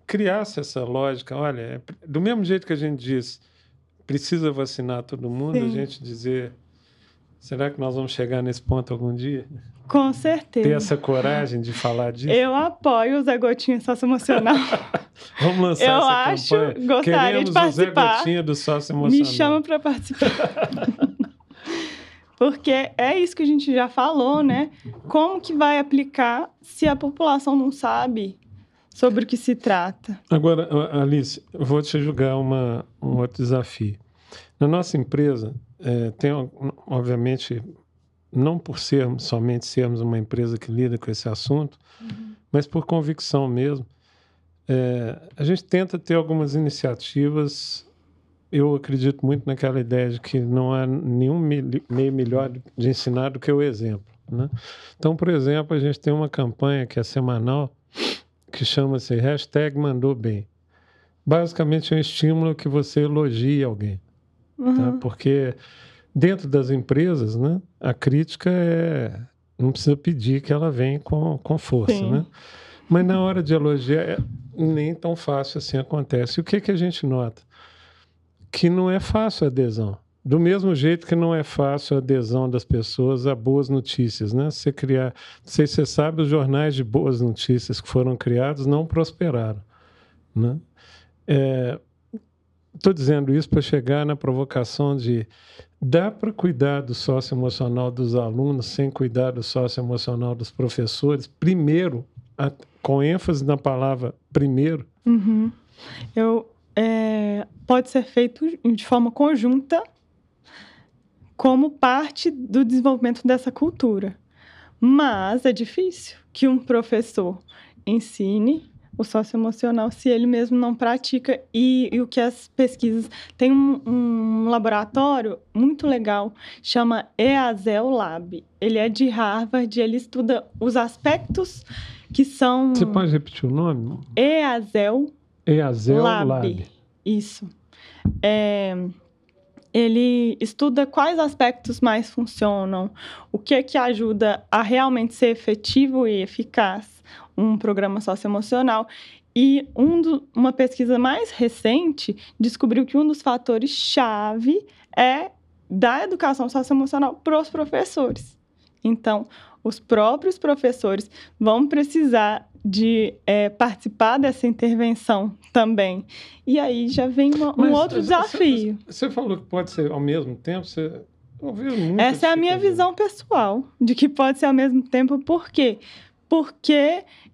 criasse essa lógica. Olha, é, do mesmo jeito que a gente diz precisa vacinar todo mundo, Sim. a gente dizer será que nós vamos chegar nesse ponto algum dia? Com certeza. Ter essa coragem de falar disso. Eu apoio o Zé Gotinha Sócio Emocional. Vamos lançar Eu essa acho, campanha. gostaria Queremos de participar. o Zé Gotinha do Sócio Emocional. Me chama para participar. Porque é isso que a gente já falou, né? Como que vai aplicar se a população não sabe sobre o que se trata? Agora, Alice, eu vou te julgar uma, um outro desafio. Na nossa empresa, é, tem, obviamente, não por sermos, somente sermos uma empresa que lida com esse assunto, uhum. mas por convicção mesmo. É, a gente tenta ter algumas iniciativas. Eu acredito muito naquela ideia de que não há nenhum meio melhor de ensinar do que o exemplo. Né? Então, por exemplo, a gente tem uma campanha que é semanal que chama-se hashtag mandou bem. Basicamente é um estímulo que você elogie alguém. Tá? Uhum. Tá? Porque dentro das empresas, né, a crítica é. Não precisa pedir que ela venha com, com força, né? Mas na hora de elogiar, é, nem tão fácil assim acontece. E o que, que a gente nota? Que não é fácil a adesão. Do mesmo jeito que não é fácil a adesão das pessoas a boas notícias, né? Você criar, não sei se você sabe, os jornais de boas notícias que foram criados não prosperaram, né? É, Estou dizendo isso para chegar na provocação de dá para cuidar do socioemocional dos alunos sem cuidar do socioemocional dos professores? Primeiro, a, com ênfase na palavra primeiro. Uhum. Eu, é, pode ser feito de forma conjunta como parte do desenvolvimento dessa cultura. Mas é difícil que um professor ensine o socioemocional se ele mesmo não pratica. E, e o que as pesquisas. Tem um, um, laboratório muito legal, chama EASEL Lab. Ele é de Harvard, ele estuda os aspectos que são. Você pode repetir o nome? EASEL, EASEL Lab. Lab. Isso. É, ele estuda quais aspectos mais funcionam, o que é que ajuda a realmente ser efetivo e eficaz um programa socioemocional. E um do, uma pesquisa mais recente descobriu que um dos fatores chave é da educação socioemocional para os professores. Então, os próprios professores vão precisar de é, participar dessa intervenção também. E aí já vem uma, um outro desafio. Você, falou que pode ser ao mesmo tempo, você ouviu muito. Essa é a minha visão pessoal, de que pode ser ao mesmo tempo, por quê? Porque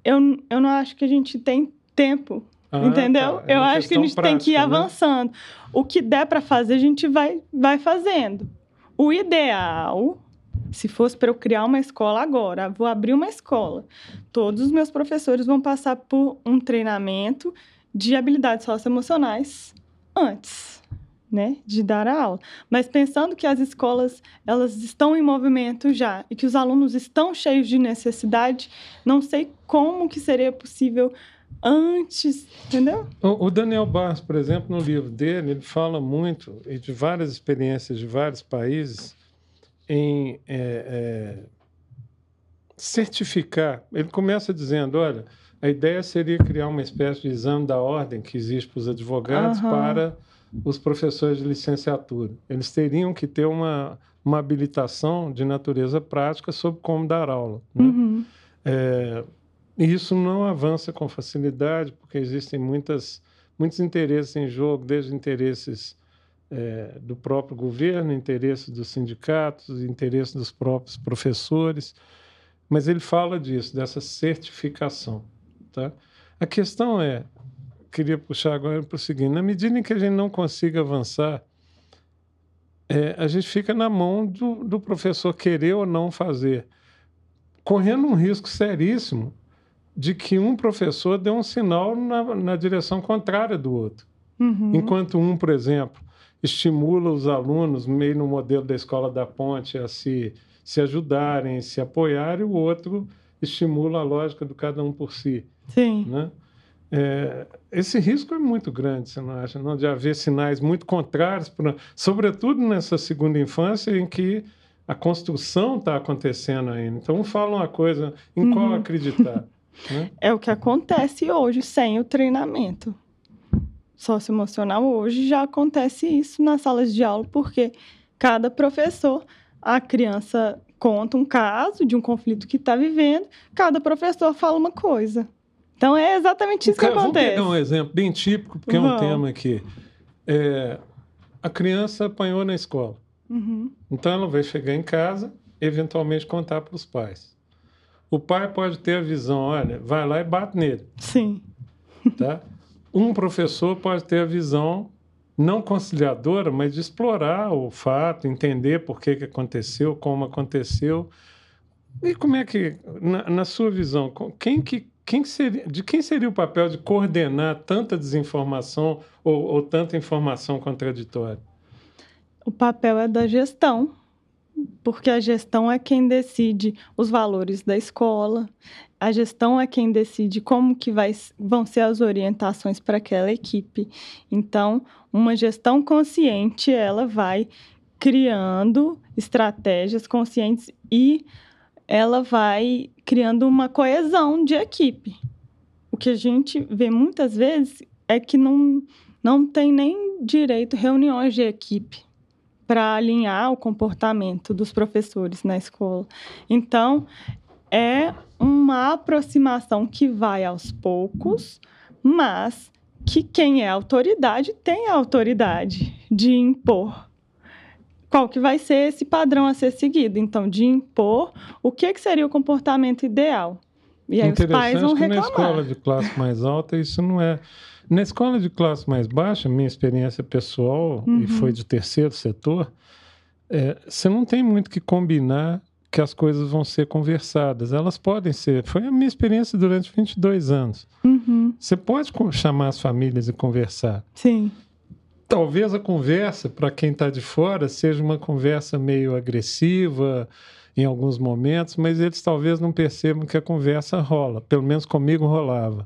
eu, eu não acho que a gente tem tempo. Ah, entendeu? Tá. É eu acho que a gente prática, tem que ir né? avançando. O que der para fazer, a gente vai, vai fazendo. O ideal, se fosse para eu criar uma escola agora, vou abrir uma escola. Todos os meus professores vão passar por um treinamento de habilidades socioemocionais antes né, de dar a aula. Mas pensando que as escolas elas estão em movimento já e que os alunos estão cheios de necessidade, não sei como que seria possível antes, entendeu? O, Daniel Barros, por exemplo, no livro dele, ele fala muito e de várias experiências de vários países em é, é, certificar. Ele começa dizendo, olha, a ideia seria criar uma espécie de exame da ordem que existe para os advogados uhum. para os professores de licenciatura. Eles teriam que ter uma, uma habilitação de natureza prática sobre como dar aula. Né? Uhum. É, isso não avança com facilidade, porque existem muitas, muitos interesses em jogo, desde interesses é, do próprio governo, interesses dos sindicatos, interesses dos próprios professores. Mas ele fala disso, dessa certificação. Tá? A questão é, queria puxar agora para o seguinte: na medida em que a gente não consiga avançar, é, a gente fica na mão do, do professor querer ou não fazer, correndo um risco seríssimo de que um professor dê um sinal na, na direção contrária do outro. Uhum. Enquanto um, por exemplo, estimula os alunos, meio no modelo da Escola da Ponte, a se, se ajudarem, se apoiarem, o outro estimula a lógica do cada um por si. Sim. Né? É, esse risco é muito grande, você não acha? Não? De haver sinais muito contrários, pra, sobretudo nessa segunda infância, em que a construção está acontecendo ainda. Então, um fala uma coisa em qual Uhum. acreditar. né? É o que acontece hoje sem o treinamento socioemocional. Hoje já acontece isso nas salas de aula, porque cada professor, a criança conta um caso de um conflito que está vivendo, cada professor fala uma coisa. Então é exatamente isso que Cara, Vamos acontece. pegar um exemplo bem típico, porque é um Vamos. tema aqui. É, a criança apanhou na escola. Uhum. Então ela vai chegar em casa, eventualmente contar para os pais. O pai pode ter a visão, olha, vai lá e bate nele, Sim. tá? Um professor pode ter a visão não conciliadora, mas de explorar o fato, entender por que, que aconteceu, como aconteceu. E como é que, na, na sua visão, quem que, quem que seria, de quem seria o papel de coordenar tanta desinformação ou, ou tanta informação contraditória? O papel é da gestão, porque a gestão é quem decide os valores da escola, a gestão é quem decide como que vai, vão ser as orientações para aquela equipe. Então, uma gestão consciente, ela vai criando estratégias conscientes e ela vai criando uma coesão de equipe. O que a gente vê muitas vezes é que não, não tem nem direito reuniões de equipe para alinhar o comportamento dos professores na escola. Então, é uma aproximação que vai aos poucos, mas que quem é autoridade tem a autoridade de impor qual que vai ser esse padrão a ser seguido. Então, de impor o que, que seria o comportamento ideal. E aí os pais vão que na reclamar. escola de classe mais alta isso não é. Na escola de classe mais baixa, minha experiência pessoal, e Uhum. foi de terceiro setor, é, você não tem muito que combinar que as coisas vão ser conversadas. Elas podem ser. Foi a minha experiência durante 22 anos. Uhum, Você pode chamar as famílias e conversar. sim, Talvez a conversa, para quem está de fora, seja uma conversa meio agressiva em alguns momentos, mas eles talvez não percebam que a conversa rola. Pelo menos comigo rolava.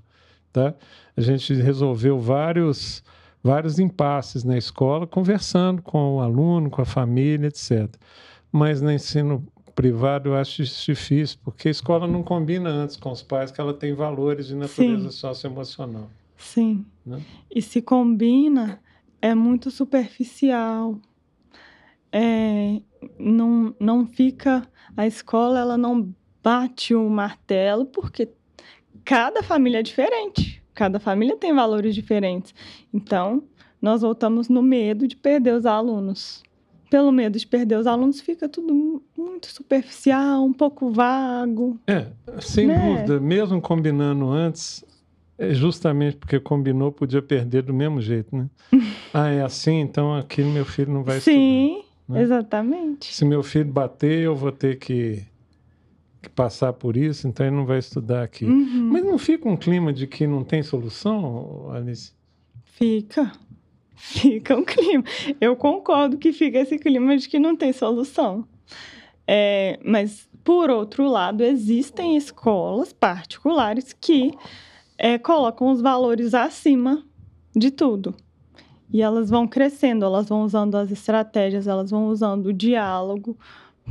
Tá? A gente resolveu vários, vários impasses na escola, conversando com o aluno, com a família, etc. Mas no ensino privado eu acho isso difícil, porque a escola não combina antes com os pais que ela tem valores de natureza socioemocional. sim. Né? E se combina, é muito superficial. É, não, não fica. A escola ela não bate o martelo, porque cada família é diferente. Cada família tem valores diferentes. Então, nós voltamos no medo de perder os alunos. Pelo medo de perder os alunos, fica tudo mu- muito superficial, um pouco vago. É, sem Né? dúvida, mesmo combinando antes, justamente porque combinou, podia perder do mesmo jeito, né? ah, é assim, então aqui meu filho não vai Sim, né? exatamente. estudar. Se meu filho bater, eu vou ter que, que passar por isso, então ele não vai estudar aqui. Uhum. Mas não fica um clima de que não tem solução, Alice? Fica. Fica um clima. Eu concordo que fica esse clima de que não tem solução. É, mas, por outro lado, existem escolas particulares que é, colocam os valores acima de tudo. E elas vão crescendo, elas vão usando as estratégias, elas vão usando o diálogo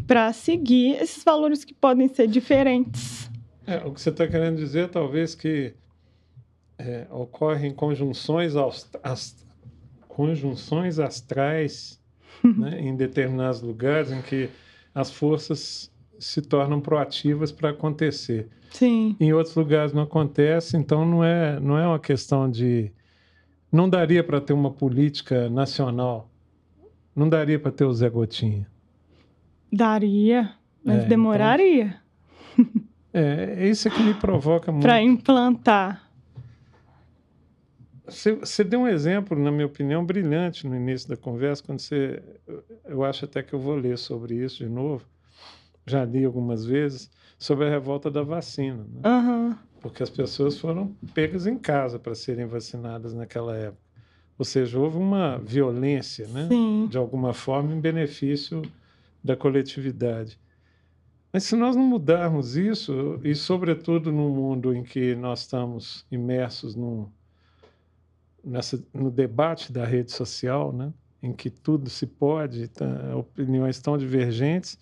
para seguir esses valores que podem ser diferentes. É, o que você está querendo dizer, talvez, que é, ocorrem conjunções aos, as- conjunções astrais né, em determinados lugares em que as forças se tornam proativas para acontecer. Sim. Em outros lugares não acontece, então não é, não é uma questão de. Não daria para ter uma política nacional. Não daria para ter o Zé Gotinha. Daria, mas É, então- demoraria É, é isso que me provoca muito. para implantar. Você, você deu um exemplo, na minha opinião, brilhante no início da conversa, quando você. Eu acho até que eu vou ler sobre isso de novo. Já li algumas vezes sobre a revolta da vacina, né? Aham. porque as pessoas foram pegas em casa para serem vacinadas naquela época. Ou seja, houve uma violência, né? Sim. de alguma forma, em benefício da coletividade. Mas se nós não mudarmos isso, e sobretudo num mundo em que nós estamos imersos num, nessa, no debate da rede social, né? em que tudo se pode, tá, opiniões tão divergentes,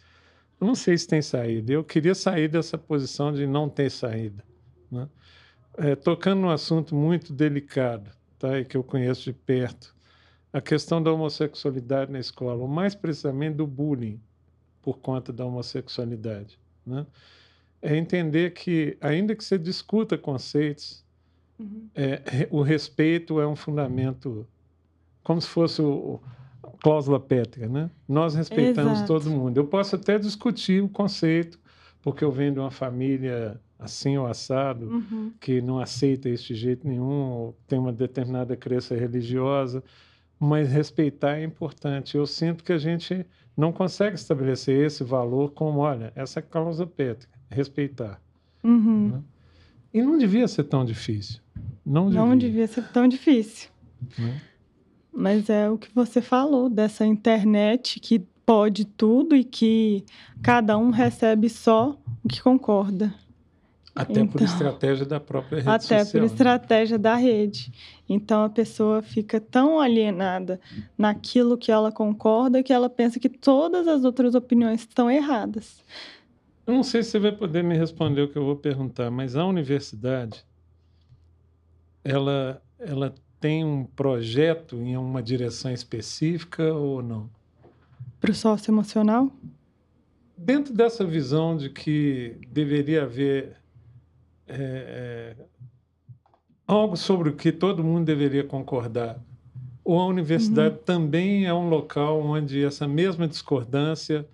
não sei se tem saída. Eu queria sair dessa posição de não ter saída. Né? É, tocando num assunto muito delicado, tá? e que eu conheço de perto, a questão da homossexualidade na escola, ou mais precisamente do bullying por conta da homossexualidade. Né? É entender que, ainda que você discuta conceitos, Uhum. é, o respeito é um fundamento, como se fosse o, cláusula pétrea, né? Nós respeitamos Exato. todo mundo. Eu posso até discutir o conceito, porque eu venho de uma família assim ou assado, Uhum. que não aceita de jeito nenhum, ou tem uma determinada crença religiosa, mas respeitar é importante. Eu sinto que a gente não consegue estabelecer esse valor como, olha, essa é a cláusula pétrea, respeitar. Uhum. E não devia ser tão difícil. Não devia. Não devia ser tão difícil. né? Mas é o que você falou dessa internet que pode tudo e que cada um recebe só o que concorda. Até por Então, estratégia da própria rede Até social. por né? estratégia da rede. Então a pessoa fica tão alienada naquilo que ela concorda que ela pensa que todas as outras opiniões estão erradas. Eu não sei se você vai poder me responder o que eu vou perguntar, mas a universidade, ela, ela tem um projeto em uma direção específica ou não? Para o sócio emocional? Dentro dessa visão de que deveria haver é, é, algo sobre o que todo mundo deveria concordar, ou a universidade também é um local onde essa mesma discordância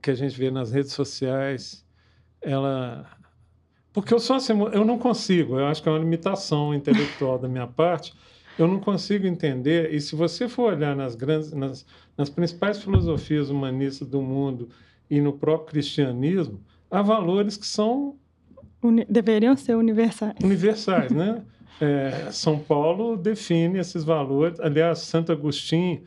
que a gente vê nas redes sociais, ela porque eu sou assim, eu não consigo, eu acho que é uma limitação intelectual da minha parte, eu não consigo entender, e se você for olhar nas grandes nas, nas principais filosofias humanistas do mundo e no próprio cristianismo, há valores que são Uni- deveriam ser universais. universais, né? É, São Paulo define esses valores. Aliás, Santo Agostinho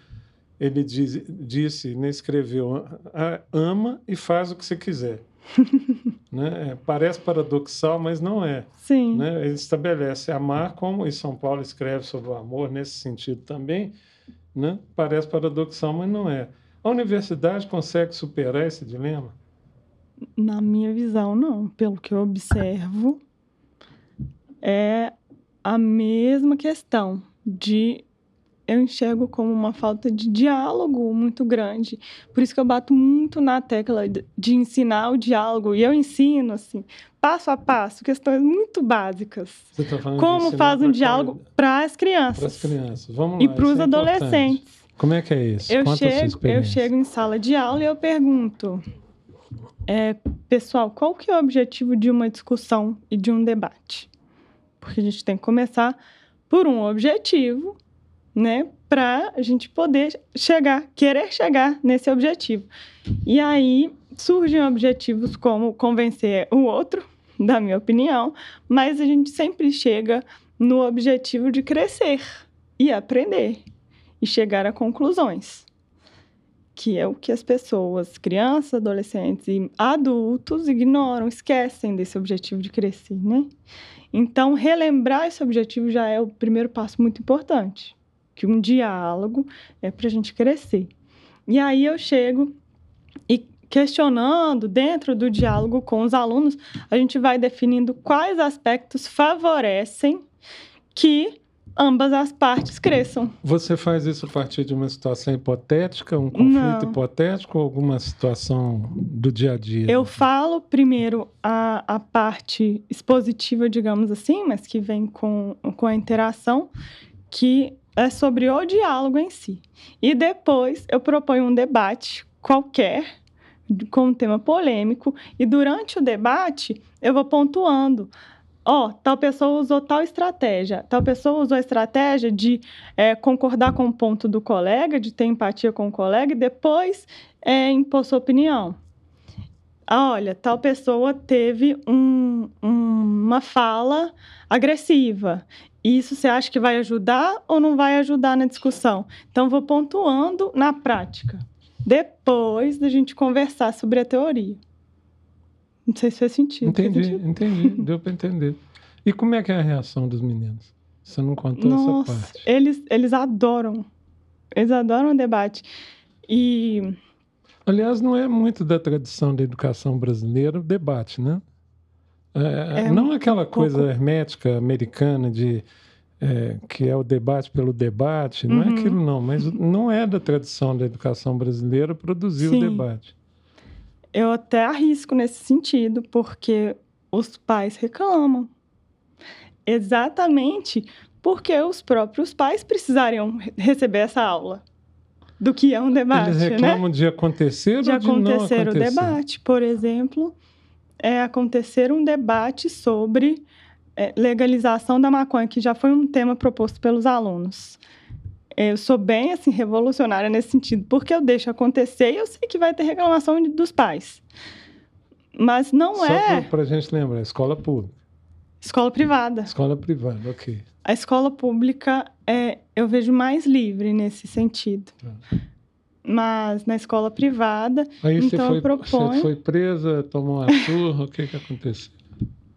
ele diz, disse, né, escreveu, "A- ama e faz o que você quiser. né? É, Parece paradoxal, mas não é. Sim. Né? Ele estabelece amar como, e São Paulo escreve sobre o amor nesse sentido também. Né? Parece paradoxal, mas não é. A universidade consegue superar esse dilema? Na minha visão, não. Pelo que eu observo, é a mesma questão de eu enxergo como uma falta de diálogo muito grande. Por isso que eu bato muito na tecla de- ensinar o diálogo. E eu ensino, assim, passo a passo, questões muito básicas. Você está falando de Como faz um diálogo para as Para crianças as crianças. Vamos lá. e para os é importante. adolescentes. Como é que é isso? Eu chego, eu chego em sala de aula e eu pergunto, é, pessoal, qual que é o objetivo de uma discussão e de um debate? Porque a gente tem que começar por um objetivo, né, para a gente poder chegar, querer chegar nesse objetivo. E aí surgem objetivos como convencer o outro, da minha opinião, mas a gente sempre chega no objetivo de crescer e aprender e chegar a conclusões, que é o que as pessoas, crianças, adolescentes e adultos ignoram, esquecem desse objetivo de crescer, né? Então, relembrar esse objetivo já é o primeiro passo muito importante, que um diálogo é para a gente crescer. E aí eu chego e questionando dentro do diálogo com os alunos, a gente vai definindo quais aspectos favorecem que ambas as partes cresçam. Você faz isso a partir de uma situação hipotética, um conflito Não. hipotético ou alguma situação do dia a dia? Eu falo primeiro a, a parte expositiva, digamos assim, mas que vem com, com a interação, que é sobre o diálogo em si. E depois eu proponho um debate qualquer, com um tema polêmico, e durante o debate eu vou pontuando. Ó, tal pessoa usou tal estratégia, tal pessoa usou a estratégia de é, concordar com o ponto do colega, de ter empatia com o colega e depois é, impor sua opinião. Ah, olha, tal pessoa teve um- um- uma fala agressiva. Isso você acha que vai ajudar ou não vai ajudar na discussão? Então, vou pontuando na prática. Depois da gente conversar sobre a teoria. Não sei se faz sentido. Entendi, sentido? entendi, deu para entender. E como é que é a reação dos meninos? Você não contou essa Nossa, parte. eles, eles adoram. Eles adoram o debate. E Aliás, não é muito da tradição da educação brasileira o debate, né? É, É não aquela pouco. coisa hermética americana de é, que é o debate pelo debate, não é Uhum. aquilo não, mas não é da tradição da educação brasileira produzir Sim. o debate. eu até arrisco nesse sentido, porque os pais reclamam. Exatamente porque os próprios pais precisariam re- receber essa aula do que é um debate, Eles né? reclamam de acontecer De ou de não acontecer? o debate. Por exemplo, é acontecer um debate sobre é, legalização da maconha, que já foi um tema proposto pelos alunos. Eu sou bem assim revolucionária nesse sentido, porque eu deixo acontecer e eu sei que vai ter reclamação dos pais. Mas não Só é para a gente lembrar, escola pública, escola privada. escola privada, ok. A escola pública é, eu vejo mais livre nesse sentido. Tá. Mas na escola privada, Aí você, Então, foi, eu proponho- você foi presa, tomou uma surra, o que que aconteceu?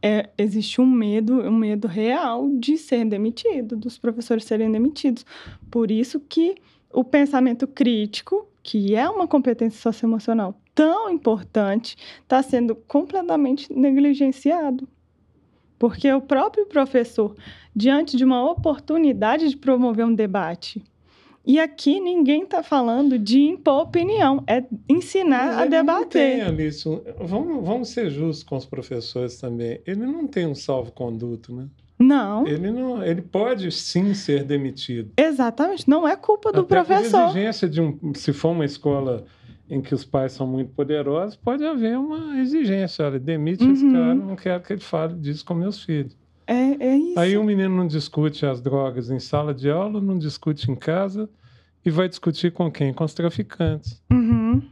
é, existe um medo, um medo real de ser demitido, dos professores serem demitidos. Por isso que o pensamento crítico, que é uma competência socioemocional tão importante, está sendo completamente negligenciado. Porque o próprio professor, diante de uma oportunidade de promover um debate, e aqui ninguém está falando de impor opinião, é ensinar Mas a ele Não tem, debater. Alice, vamos, vamos ser justos com os professores também. Ele não tem um salvo-conduto, né? Não, Ele, não, ele pode sim ser demitido. exatamente, não é culpa do Até professor. exigência de um. Se for uma escola em que os pais são muito poderosos, pode haver uma exigência. Olha, demite esse Uhum. cara, não quero que ele fale disso com meus filhos. É, é isso. Aí o menino não discute as drogas em sala de aula, não discute em casa e vai discutir com quem? Com os traficantes. Uhum.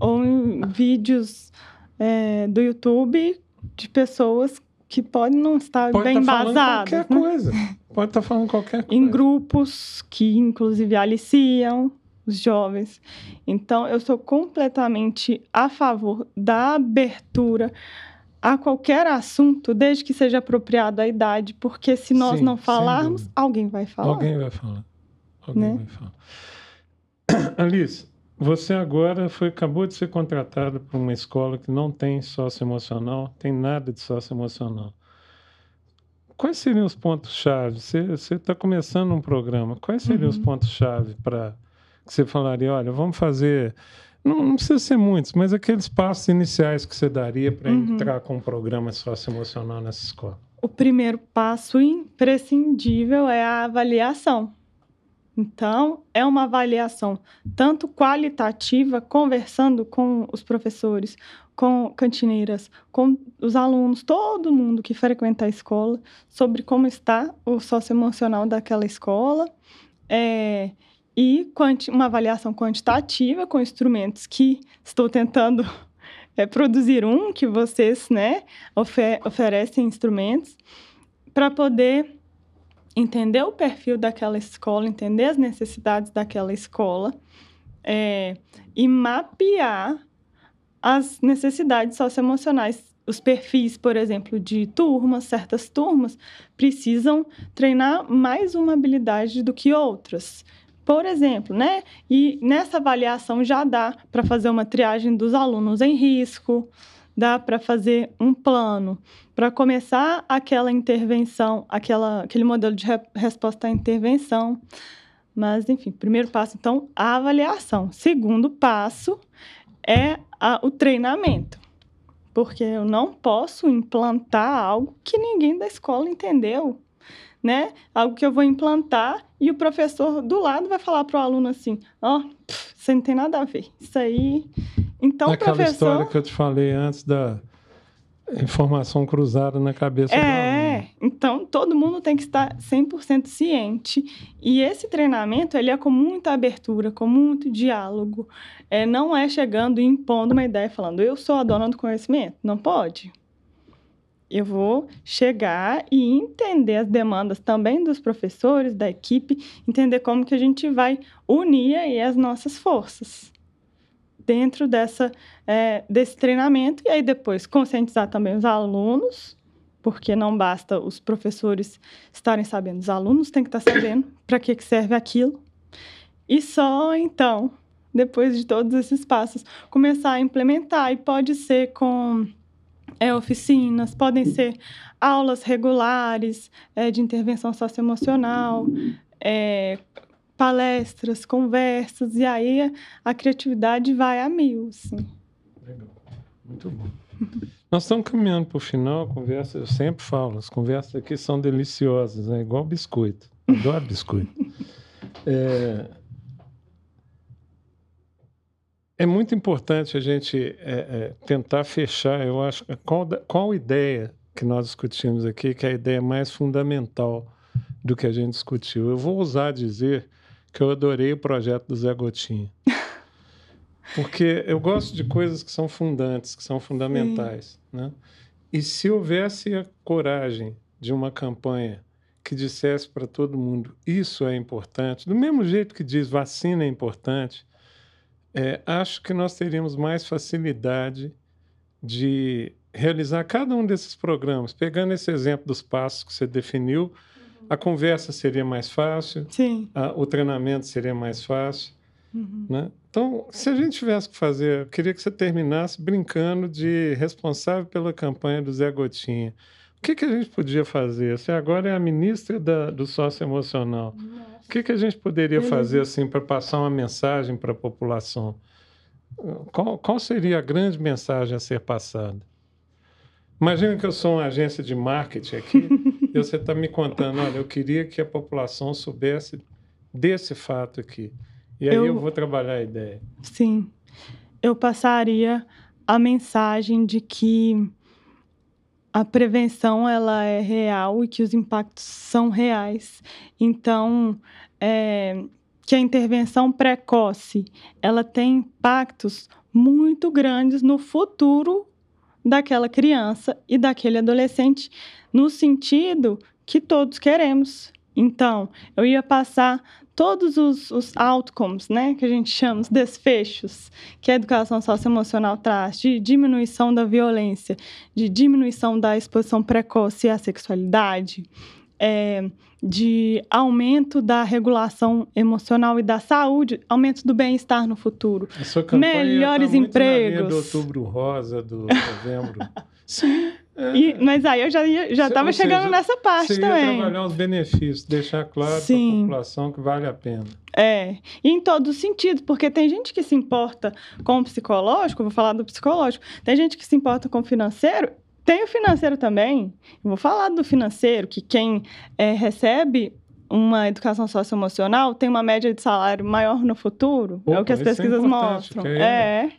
Ou em vídeos é, do YouTube de pessoas que podem não estar Pode bem estar falando embasadas. qualquer né? coisa. Pode estar falando qualquer coisa. Em grupos que, inclusive, aliciam os jovens. Então, eu sou completamente a favor da abertura a qualquer assunto, desde que seja apropriado à idade, porque se nós Sim, não falarmos, alguém vai falar. Alguém vai falar. Alguém Né? vai falar. Alice, você agora foi, acabou de ser contratada por uma escola que não tem socioemocional, tem nada de socioemocional. Quais seriam os pontos-chave? Você está começando um programa. Quais seriam os Uhum. pontos-chave para que você falaria, olha, vamos fazer. Não, não precisa ser muitos, mas aqueles passos iniciais que você daria para Uhum. entrar com um programa socioemocional nessa escola. O primeiro passo imprescindível é a avaliação. Então, é uma avaliação tanto qualitativa, conversando com os professores, com cantineiras, com os alunos, todo mundo que frequenta a escola, sobre como está o socioemocional daquela escola. É, e uma avaliação quantitativa com instrumentos que estou tentando é, produzir um, que vocês né, ofe- oferecem instrumentos, para poder entender o perfil daquela escola, entender as necessidades daquela escola é, e mapear as necessidades socioemocionais. Os perfis, por exemplo, de turmas, certas turmas precisam treinar mais uma habilidade do que outras. Por exemplo, né? E nessa avaliação já dá para fazer uma triagem dos alunos em risco, dá para fazer um plano para começar aquela intervenção, aquela, aquele modelo de re resposta à intervenção. Mas, enfim, primeiro passo, então, a avaliação. Segundo passo é a, o treinamento. Porque eu não posso implantar algo que ninguém da escola entendeu. Né? Algo que eu vou implantar e o professor do lado vai falar para o aluno assim: ó, oh, você não tem nada a ver. Isso aí. Então, Aquela professor... história que eu te falei antes da informação cruzada na cabeça é, do aluno. então todo mundo tem que estar 100% ciente. E esse treinamento, ele é com muita abertura, com muito diálogo. É, não é chegando e impondo uma ideia falando, eu sou a dona do conhecimento. Não pode. Eu vou chegar e entender as demandas também dos professores, da equipe, entender como que a gente vai unir aí as nossas forças dentro dessa, é, desse treinamento e aí depois conscientizar também os alunos, porque não basta os professores estarem sabendo, os alunos têm que estar sabendo para que, que serve aquilo. E só então, depois de todos esses passos, começar a implementar. E pode ser com é, oficinas, podem ser aulas regulares é, de intervenção socioemocional, é, palestras, conversas, e aí a criatividade vai a mil. Assim. Legal, muito bom. Nós estamos caminhando para o final, conversa, eu sempre falo, as conversas aqui são deliciosas, é né? igual biscoito. Adoro biscoito. É, é muito importante a gente é, é, tentar fechar, eu acho, qual, qual ideia que nós discutimos aqui, que é a ideia mais fundamental do que a gente discutiu. Eu vou ousar dizer que eu adorei o projeto do Zé Gotinha. Porque eu gosto de coisas que são fundantes, que são fundamentais. Né? E se houvesse a coragem de uma campanha que dissesse para todo mundo isso é importante, do mesmo jeito que diz vacina é importante, é, acho que nós teríamos mais facilidade de realizar cada um desses programas. Pegando esse exemplo dos passos que você definiu, a conversa seria mais fácil. A, o treinamento seria mais fácil. Uhum. Né? Então, se a gente tivesse que fazer, eu queria que você terminasse brincando de responsável pela campanha do Zé Gotinha. O que, que a gente podia fazer? Você agora é a ministra da, do socioemocional. O que, que a gente poderia fazer assim para passar uma mensagem para a população? Qual, qual seria a grande mensagem a ser passada? Imagina que eu sou uma agência de marketing aqui e você está me contando, olha, eu queria que a população soubesse desse fato aqui. E aí eu, eu vou trabalhar a ideia. Sim. Eu passaria a mensagem de que a prevenção ela é real e que os impactos são reais. Então, é, que a intervenção precoce ela tem impactos muito grandes no futuro daquela criança e daquele adolescente, no sentido que todos queremos. Então, eu ia passar todos os, os outcomes, né, que a gente chama, os desfechos, que a educação socioemocional traz, de diminuição da violência, de diminuição da exposição precoce à sexualidade, é, de aumento da regulação emocional e da saúde, aumento do bem-estar no futuro, melhores tá empregos. do outubro rosa, do novembro. Sim. É. E, mas aí eu já já estava chegando seja, nessa parte você também. Ia trabalhar os benefícios, deixar claro para a população que vale a pena. É, e em todos os sentidos, porque tem gente que se importa com o psicológico, vou falar do psicológico, tem gente que se importa com o financeiro, tem o financeiro também. Eu vou falar do financeiro, que quem é, recebe uma educação socioemocional tem uma média de salário maior no futuro. Opa, é o que as é pesquisas é mostram. É.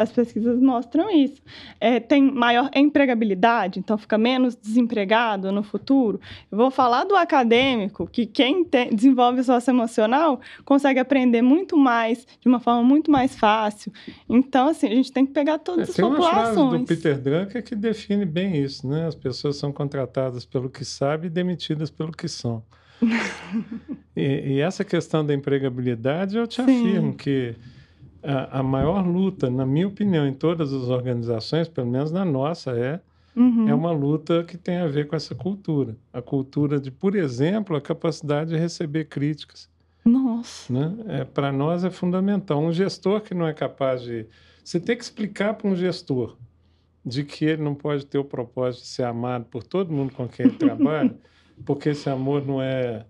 As pesquisas mostram isso. É, tem maior empregabilidade, então fica menos desempregado no futuro. Eu vou falar do acadêmico, que quem tem, desenvolve socioemocional consegue aprender muito mais, de uma forma muito mais fácil. Então, assim, a gente tem que pegar todas é, as tem populações. Tem uma frase do Peter Drucker que define bem isso, né? As pessoas são contratadas pelo que sabem e demitidas pelo que são. e, e, essa questão da empregabilidade, eu te Sim. afirmo que a, a, maior luta, na minha opinião, em todas as organizações, pelo menos na nossa, é, uhum. é uma luta que tem a ver com essa cultura. A cultura de, por exemplo, a capacidade de receber críticas. Nossa. Né? É, Para nós é fundamental. Um gestor que não é capaz de. Você tem que explicar para um gestor de que ele não pode ter o propósito de ser amado por todo mundo com quem ele trabalha, porque esse amor não é.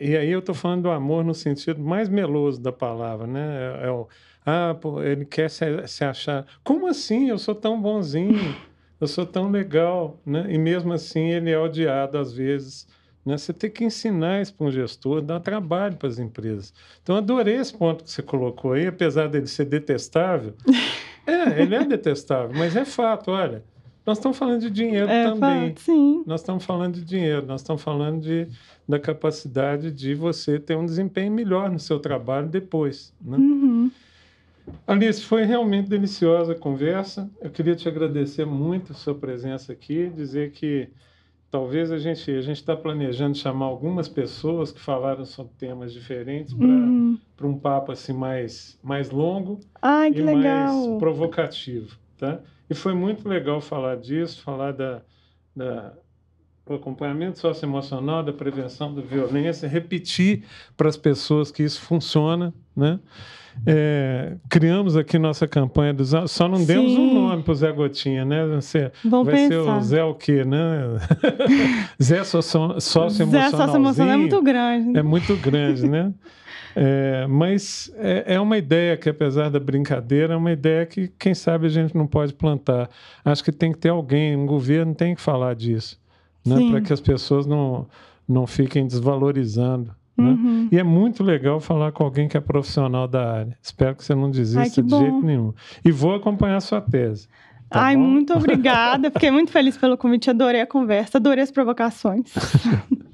E aí eu estou falando do amor no sentido mais meloso da palavra, né? É, é o, ah, pô, ele quer se, se achar. Como assim? Eu sou tão bonzinho, eu sou tão legal, né? E mesmo assim ele é odiado às vezes. Né? Você tem que ensinar isso para um gestor, dar trabalho para as empresas. Então, adorei esse ponto que você colocou aí, apesar dele ser detestável. é, ele é detestável, mas é fato, olha. Nós estamos falando de dinheiro é também. Fato, sim. Nós estamos falando de dinheiro, nós estamos falando de, da capacidade de você ter um desempenho melhor no seu trabalho depois. Né? Uhum. Alice, foi realmente deliciosa a conversa. Eu queria te agradecer muito a sua presença aqui, dizer que talvez a gente a gente está planejando chamar algumas pessoas que falaram sobre temas diferentes para para um papo assim mais mais longo Ai, e legal. mais provocativo, tá? E foi muito legal falar disso, falar da, da do acompanhamento socioemocional, da prevenção da violência, repetir para as pessoas que isso funciona, né? É, criamos aqui nossa campanha dos só não demos um Sim. nome para o Zé Gotinha, né? Você, vai ser pensar. o Zé o quê, né? Zé socio- Zé socioemocionalzinho. socioemocional é muito grande. É muito grande, né? É, mas é, é uma ideia que, apesar da brincadeira, é uma ideia que, quem sabe, a gente não pode plantar. Acho que tem que ter alguém, um governo tem que falar disso, né? Para que as pessoas não, não fiquem desvalorizando. Né? Uhum. E é muito legal falar com alguém que é profissional da área. Espero que você não desista Ai, de bom. jeito nenhum. E vou acompanhar a sua tese. tá Ai, bom? muito obrigada. Fiquei muito feliz pelo convite. Adorei a conversa, adorei as provocações.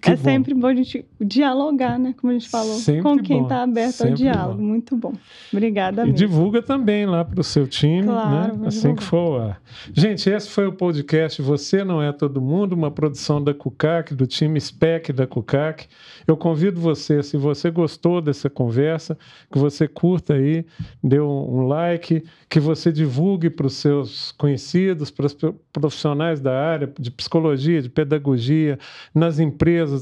Que é bom. sempre bom a gente dialogar, né? Como a gente falou. Sempre com quem está aberto ao sempre diálogo. bom. Muito bom. Obrigada E mesmo. divulga também lá para o seu time, Claro, né? assim que for ao ar. Gente, esse foi o podcast Você Não É Todo Mundo, uma produção da CUCAC, do time SPEC da CUCAC. Eu convido você, se você gostou dessa conversa, que você curta aí, dê um like, que você divulgue para os seus conhecidos, para os pro- profissionais da área de psicologia, de pedagogia, nas empresas,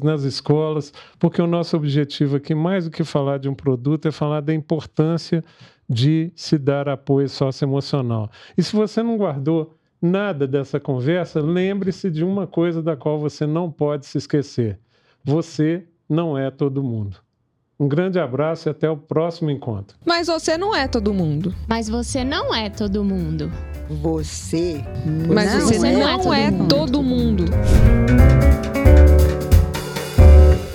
nas escolas, porque o nosso objetivo aqui, mais do que falar de um produto, é falar da importância de se dar apoio socioemocional. E se você não guardou nada dessa conversa, lembre-se de uma coisa da qual você não pode se esquecer: você não é todo mundo. Um grande abraço e até o próximo encontro. Mas você não é todo mundo. Mas você não é todo mundo. Você Mas não você é não todo é mundo. todo mundo.